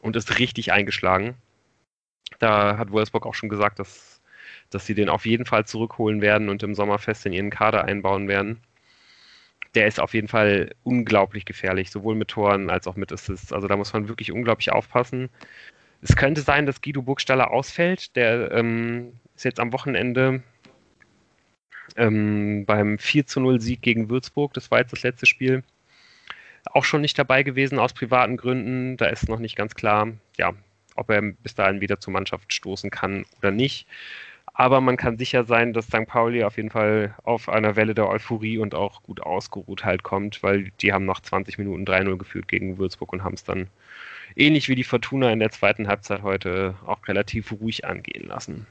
und ist richtig eingeschlagen. Da hat Wolfsburg auch schon gesagt, dass, dass sie den auf jeden Fall zurückholen werden und im Sommer fest in ihren Kader einbauen werden. Der ist auf jeden Fall unglaublich gefährlich, sowohl mit Toren als auch mit Assists. Also da muss man wirklich unglaublich aufpassen. Es könnte sein, dass Guido Burgstaller ausfällt. Der ähm, ist jetzt am Wochenende ähm, beim 4 zu 0 Sieg gegen Würzburg, das war jetzt das letzte Spiel, auch schon nicht dabei gewesen aus privaten Gründen. Da ist noch nicht ganz klar, ja, ob er bis dahin wieder zur Mannschaft stoßen kann oder nicht. Aber man kann sicher sein, dass St. Pauli auf jeden Fall auf einer Welle der Euphorie und auch gut ausgeruht halt kommt, weil die haben nach 20 Minuten 3-0 geführt gegen Würzburg und haben es dann ähnlich wie die Fortuna in der zweiten Halbzeit heute auch relativ ruhig angehen lassen.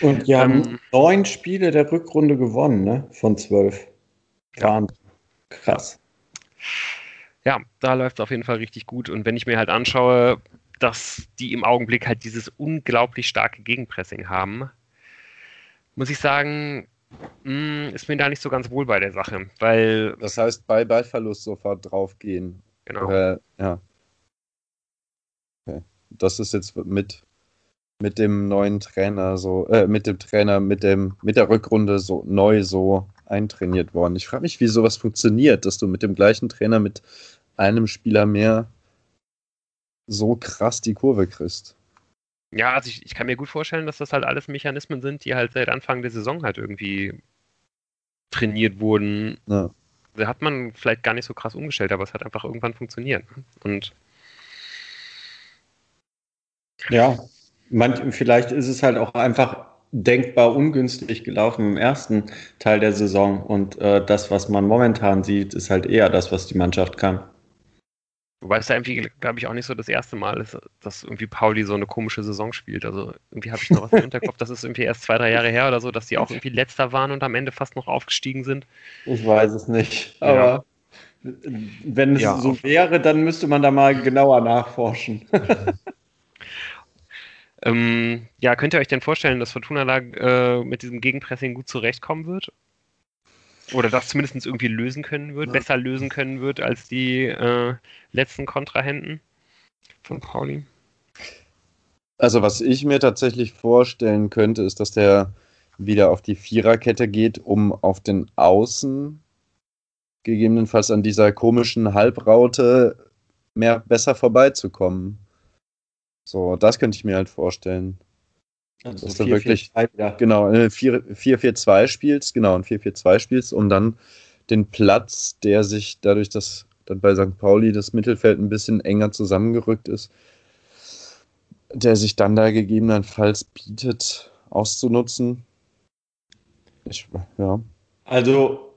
Und die haben ähm, neun Spiele der Rückrunde gewonnen, ne? Von zwölf. Ja. Krass. Ja, da läuft es auf jeden Fall richtig gut. Und wenn ich mir halt anschaue, dass die im Augenblick halt dieses unglaublich starke Gegenpressing haben, muss ich sagen, mh, hm, ist mir da nicht so ganz wohl bei der Sache. Weil. Das heißt, bei Ballverlust sofort draufgehen. Genau. Äh, ja. Okay. Das ist jetzt mit mit dem neuen Trainer so, äh, mit dem Trainer, mit dem, mit der Rückrunde so neu so eintrainiert worden. Ich frage mich, wie sowas funktioniert, dass du mit dem gleichen Trainer mit einem Spieler mehr so krass die Kurve kriegst. Ja, also ich, ich kann mir gut vorstellen, dass das halt alles Mechanismen sind, die halt seit Anfang der Saison halt irgendwie trainiert wurden. Ja. Da hat man vielleicht gar nicht so krass umgestellt, aber es hat einfach irgendwann funktioniert. Und Ja, manch, vielleicht ist es halt auch einfach denkbar ungünstig gelaufen im ersten Teil der Saison und äh, das, was man momentan sieht, ist halt eher das, was die Mannschaft kann. Wobei es da irgendwie, glaube ich, auch nicht so das erste Mal ist, dass irgendwie Pauli so eine komische Saison spielt. Also irgendwie habe ich noch was im Hinterkopf, das ist irgendwie erst zwei, drei Jahre her oder so, dass die auch irgendwie letzter waren und am Ende fast noch aufgestiegen sind. Ich weiß es nicht, aber ja. wenn es ja, so wäre, dann müsste man da mal genauer nachforschen. ähm, ja, könnt ihr euch denn vorstellen, dass Fortuna da äh, mit diesem Gegenpressing gut zurechtkommen wird? Oder das zumindest irgendwie lösen können wird, ja. besser lösen können wird als die äh, letzten Kontrahenten von Pauli? Also, was ich mir tatsächlich vorstellen könnte, ist, dass der wieder auf die Viererkette geht, um auf den Außen gegebenenfalls an dieser komischen Halbraute mehr besser vorbeizukommen. So, das könnte ich mir halt vorstellen. Also dass du wirklich 4, 4, genau ein 4-4-2 spielst, genau ein 4-4-2 spielst, um dann den Platz, der sich dadurch, dass dann bei St. Pauli das Mittelfeld ein bisschen enger zusammengerückt ist, der sich dann da gegebenenfalls bietet, auszunutzen. Ich, ja. Also,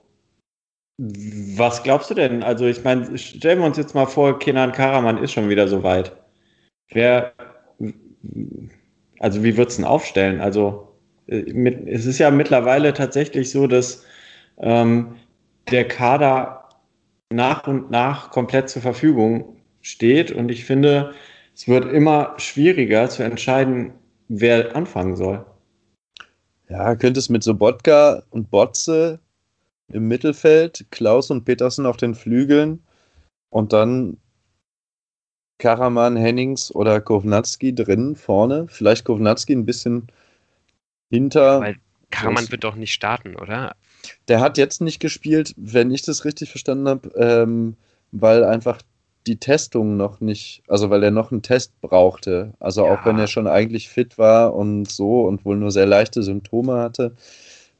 was glaubst du denn? Also, ich meine, stellen wir uns jetzt mal vor, Kenan Karaman ist schon wieder so weit. Wer also wie würdest du ihn aufstellen? Also äh, mit, es ist ja mittlerweile tatsächlich so, dass ähm, der Kader nach und nach komplett zur Verfügung steht und ich finde, es wird immer schwieriger zu entscheiden, wer anfangen soll. Ja, könnte es mit Sobotka und Botze im Mittelfeld, Klaus und Petersen auf den Flügeln und dann Karaman, Hennings oder Kovnatski drin vorne. Vielleicht Kovnatski ein bisschen hinter. Weil Karaman wird doch nicht starten, oder? Der hat jetzt nicht gespielt, wenn ich das richtig verstanden habe, ähm, weil einfach die Testung noch nicht, also weil er noch einen Test brauchte. Also ja. auch wenn er schon eigentlich fit war und so und wohl nur sehr leichte Symptome hatte,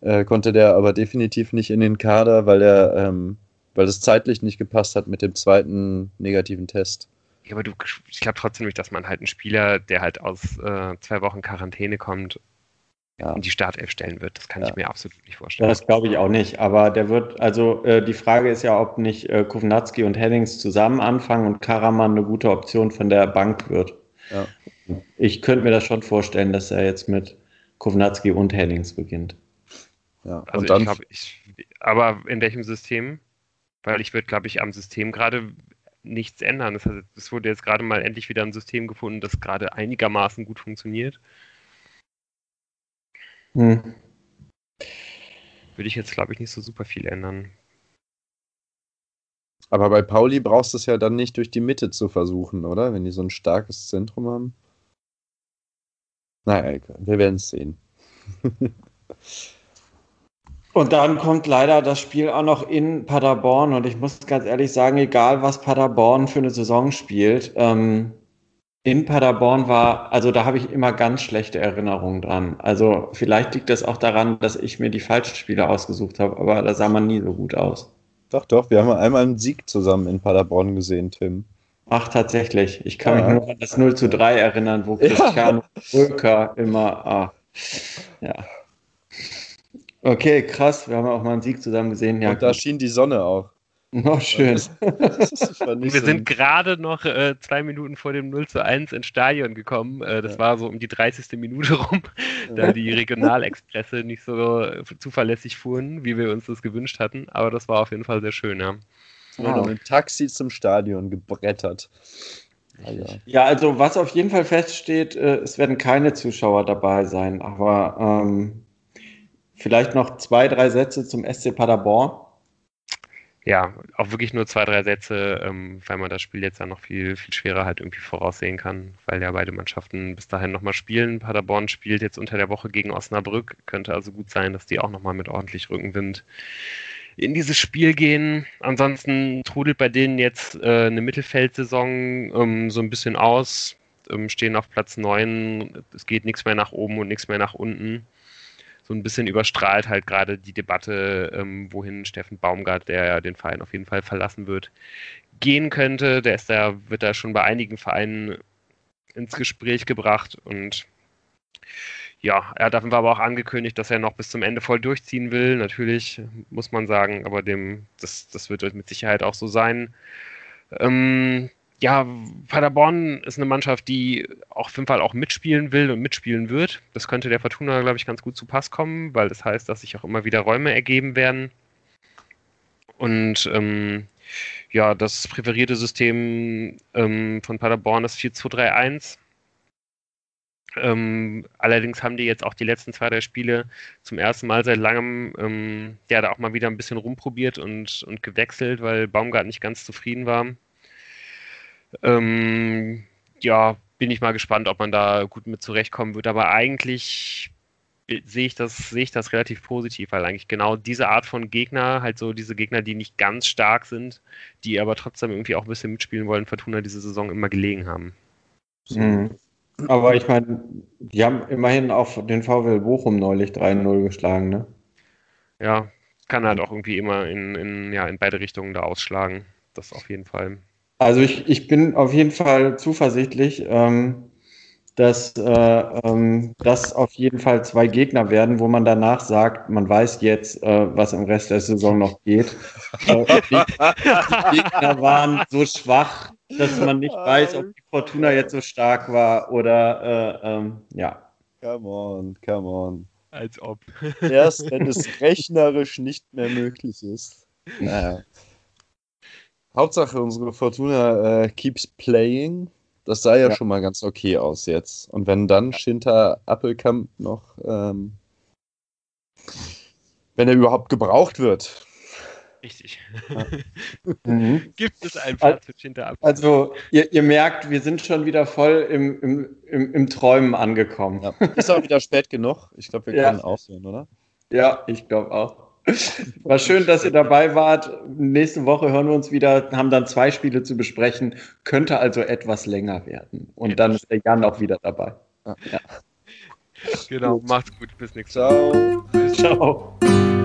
äh, konnte der aber definitiv nicht in den Kader, weil er, ähm, weil es zeitlich nicht gepasst hat mit dem zweiten negativen Test. Ja, aber du, ich glaube trotzdem nicht, dass man halt einen Spieler, der halt aus äh, zwei Wochen Quarantäne kommt, ja. in die Startelf stellen wird. Das kann ja. ich mir absolut nicht vorstellen. Das glaube ich auch nicht. Aber der wird, also äh, die Frage ist ja, ob nicht äh, Kovnatski und Hennings zusammen anfangen und Karaman eine gute Option von der Bank wird. Ja. Ich könnte mir das schon vorstellen, dass er jetzt mit Kovnatski und Hennings beginnt. Ja, also und dann, ich glaube, ich, aber in welchem System? Weil ich würde, glaube ich, am System gerade nichts ändern. Das heißt, es wurde jetzt gerade mal endlich wieder ein System gefunden, das gerade einigermaßen gut funktioniert. Hm. Würde ich jetzt, glaube ich, nicht so super viel ändern. Aber bei Pauli brauchst du es ja dann nicht durch die Mitte zu versuchen, oder? Wenn die so ein starkes Zentrum haben. Naja, wir werden es sehen. Und dann kommt leider das Spiel auch noch in Paderborn. Und ich muss ganz ehrlich sagen, egal was Paderborn für eine Saison spielt, ähm, in Paderborn war, also da habe ich immer ganz schlechte Erinnerungen dran. Also vielleicht liegt das auch daran, dass ich mir die falschen Spiele ausgesucht habe, aber da sah man nie so gut aus. Doch, doch, wir haben einmal einen Sieg zusammen in Paderborn gesehen, Tim. Ach, tatsächlich. Ich kann ja. mich nur an das 0 zu 3 erinnern, wo Cristiano ja. immer. Ah, ja. Okay, krass. Wir haben auch mal einen Sieg zusammen gesehen. Ja, Und da schien die Sonne auch. Oh, schön. wir so sind gerade noch äh, zwei Minuten vor dem 0 zu 1 ins Stadion gekommen. Äh, das ja. war so um die 30. Minute rum, da die Regionalexpresse nicht so zuverlässig fuhren, wie wir uns das gewünscht hatten. Aber das war auf jeden Fall sehr schön, ja. Wow. Mit Taxi zum Stadion gebrettert. Ja. ja, also was auf jeden Fall feststeht, äh, es werden keine Zuschauer dabei sein, aber ähm, Vielleicht noch zwei, drei Sätze zum SC Paderborn. Ja, auch wirklich nur zwei, drei Sätze, ähm, weil man das Spiel jetzt ja noch viel, viel schwerer halt irgendwie voraussehen kann, weil ja beide Mannschaften bis dahin nochmal spielen. Paderborn spielt jetzt unter der Woche gegen Osnabrück. Könnte also gut sein, dass die auch nochmal mit ordentlich Rückenwind in dieses Spiel gehen. Ansonsten trudelt bei denen jetzt äh, eine Mittelfeldsaison ähm, so ein bisschen aus, ähm, stehen auf Platz 9. Es geht nichts mehr nach oben und nichts mehr nach unten so ein bisschen überstrahlt halt gerade die Debatte, ähm, wohin Steffen Baumgart, der ja den Verein auf jeden Fall verlassen wird, gehen könnte. Der ist da, wird da schon bei einigen Vereinen ins Gespräch gebracht und ja, er hat Fall aber auch angekündigt, dass er noch bis zum Ende voll durchziehen will. Natürlich muss man sagen, aber dem, das, das wird mit Sicherheit auch so sein. Ähm, ja, Paderborn ist eine Mannschaft, die auf jeden Fall auch mitspielen will und mitspielen wird. Das könnte der Fortuna, glaube ich, ganz gut zu Pass kommen, weil das heißt, dass sich auch immer wieder Räume ergeben werden. Und ähm, ja, das präferierte System ähm, von Paderborn ist 4-2-3-1. Ähm, allerdings haben die jetzt auch die letzten zwei, drei Spiele zum ersten Mal seit langem ähm, ja, da auch mal wieder ein bisschen rumprobiert und, und gewechselt, weil Baumgart nicht ganz zufrieden war. Ähm, ja, bin ich mal gespannt, ob man da gut mit zurechtkommen wird. Aber eigentlich sehe ich das, sehe ich das relativ positiv, weil eigentlich genau diese Art von Gegner, halt so diese Gegner, die nicht ganz stark sind, die aber trotzdem irgendwie auch ein bisschen mitspielen wollen, Fortuna diese Saison immer gelegen haben. Mhm. Aber ich meine, die haben immerhin auch den VW Bochum neulich 3-0 geschlagen, ne? Ja, kann halt auch irgendwie immer in, in, ja, in beide Richtungen da ausschlagen. Das auf jeden Fall. Also ich, ich bin auf jeden Fall zuversichtlich, ähm, dass äh, ähm, das auf jeden Fall zwei Gegner werden, wo man danach sagt, man weiß jetzt, äh, was im Rest der Saison noch geht. Äh, die, die, Gegner waren so schwach, dass man nicht weiß, ob die Fortuna jetzt so stark war oder äh, ähm, ja. Come on, come on. Als ob. Erst wenn es rechnerisch nicht mehr möglich ist. Naja. Hauptsache, unsere Fortuna äh, keeps playing. Das sah ja, ja, schon mal ganz okay aus jetzt. Und wenn dann Schinter Appelkamp noch, ähm, wenn er überhaupt gebraucht wird. Richtig. Ja. mhm. Gibt es einen Platz für Schinter Appelkamp? Also, ihr, ihr, merkt, wir sind schon wieder voll im, im, im, im Träumen angekommen. Ja. Ist auch wieder spät genug. Ich glaube, wir können aufhören, oder? Ja, ich glaube auch. War schön, dass ihr dabei wart. Nächste Woche hören wir uns wieder, haben dann zwei Spiele zu besprechen. Könnte also etwas länger werden. Und dann ist der Jan auch wieder dabei. Ja. Genau, macht's gut. Bis nächstes Mal. Ciao. Ciao.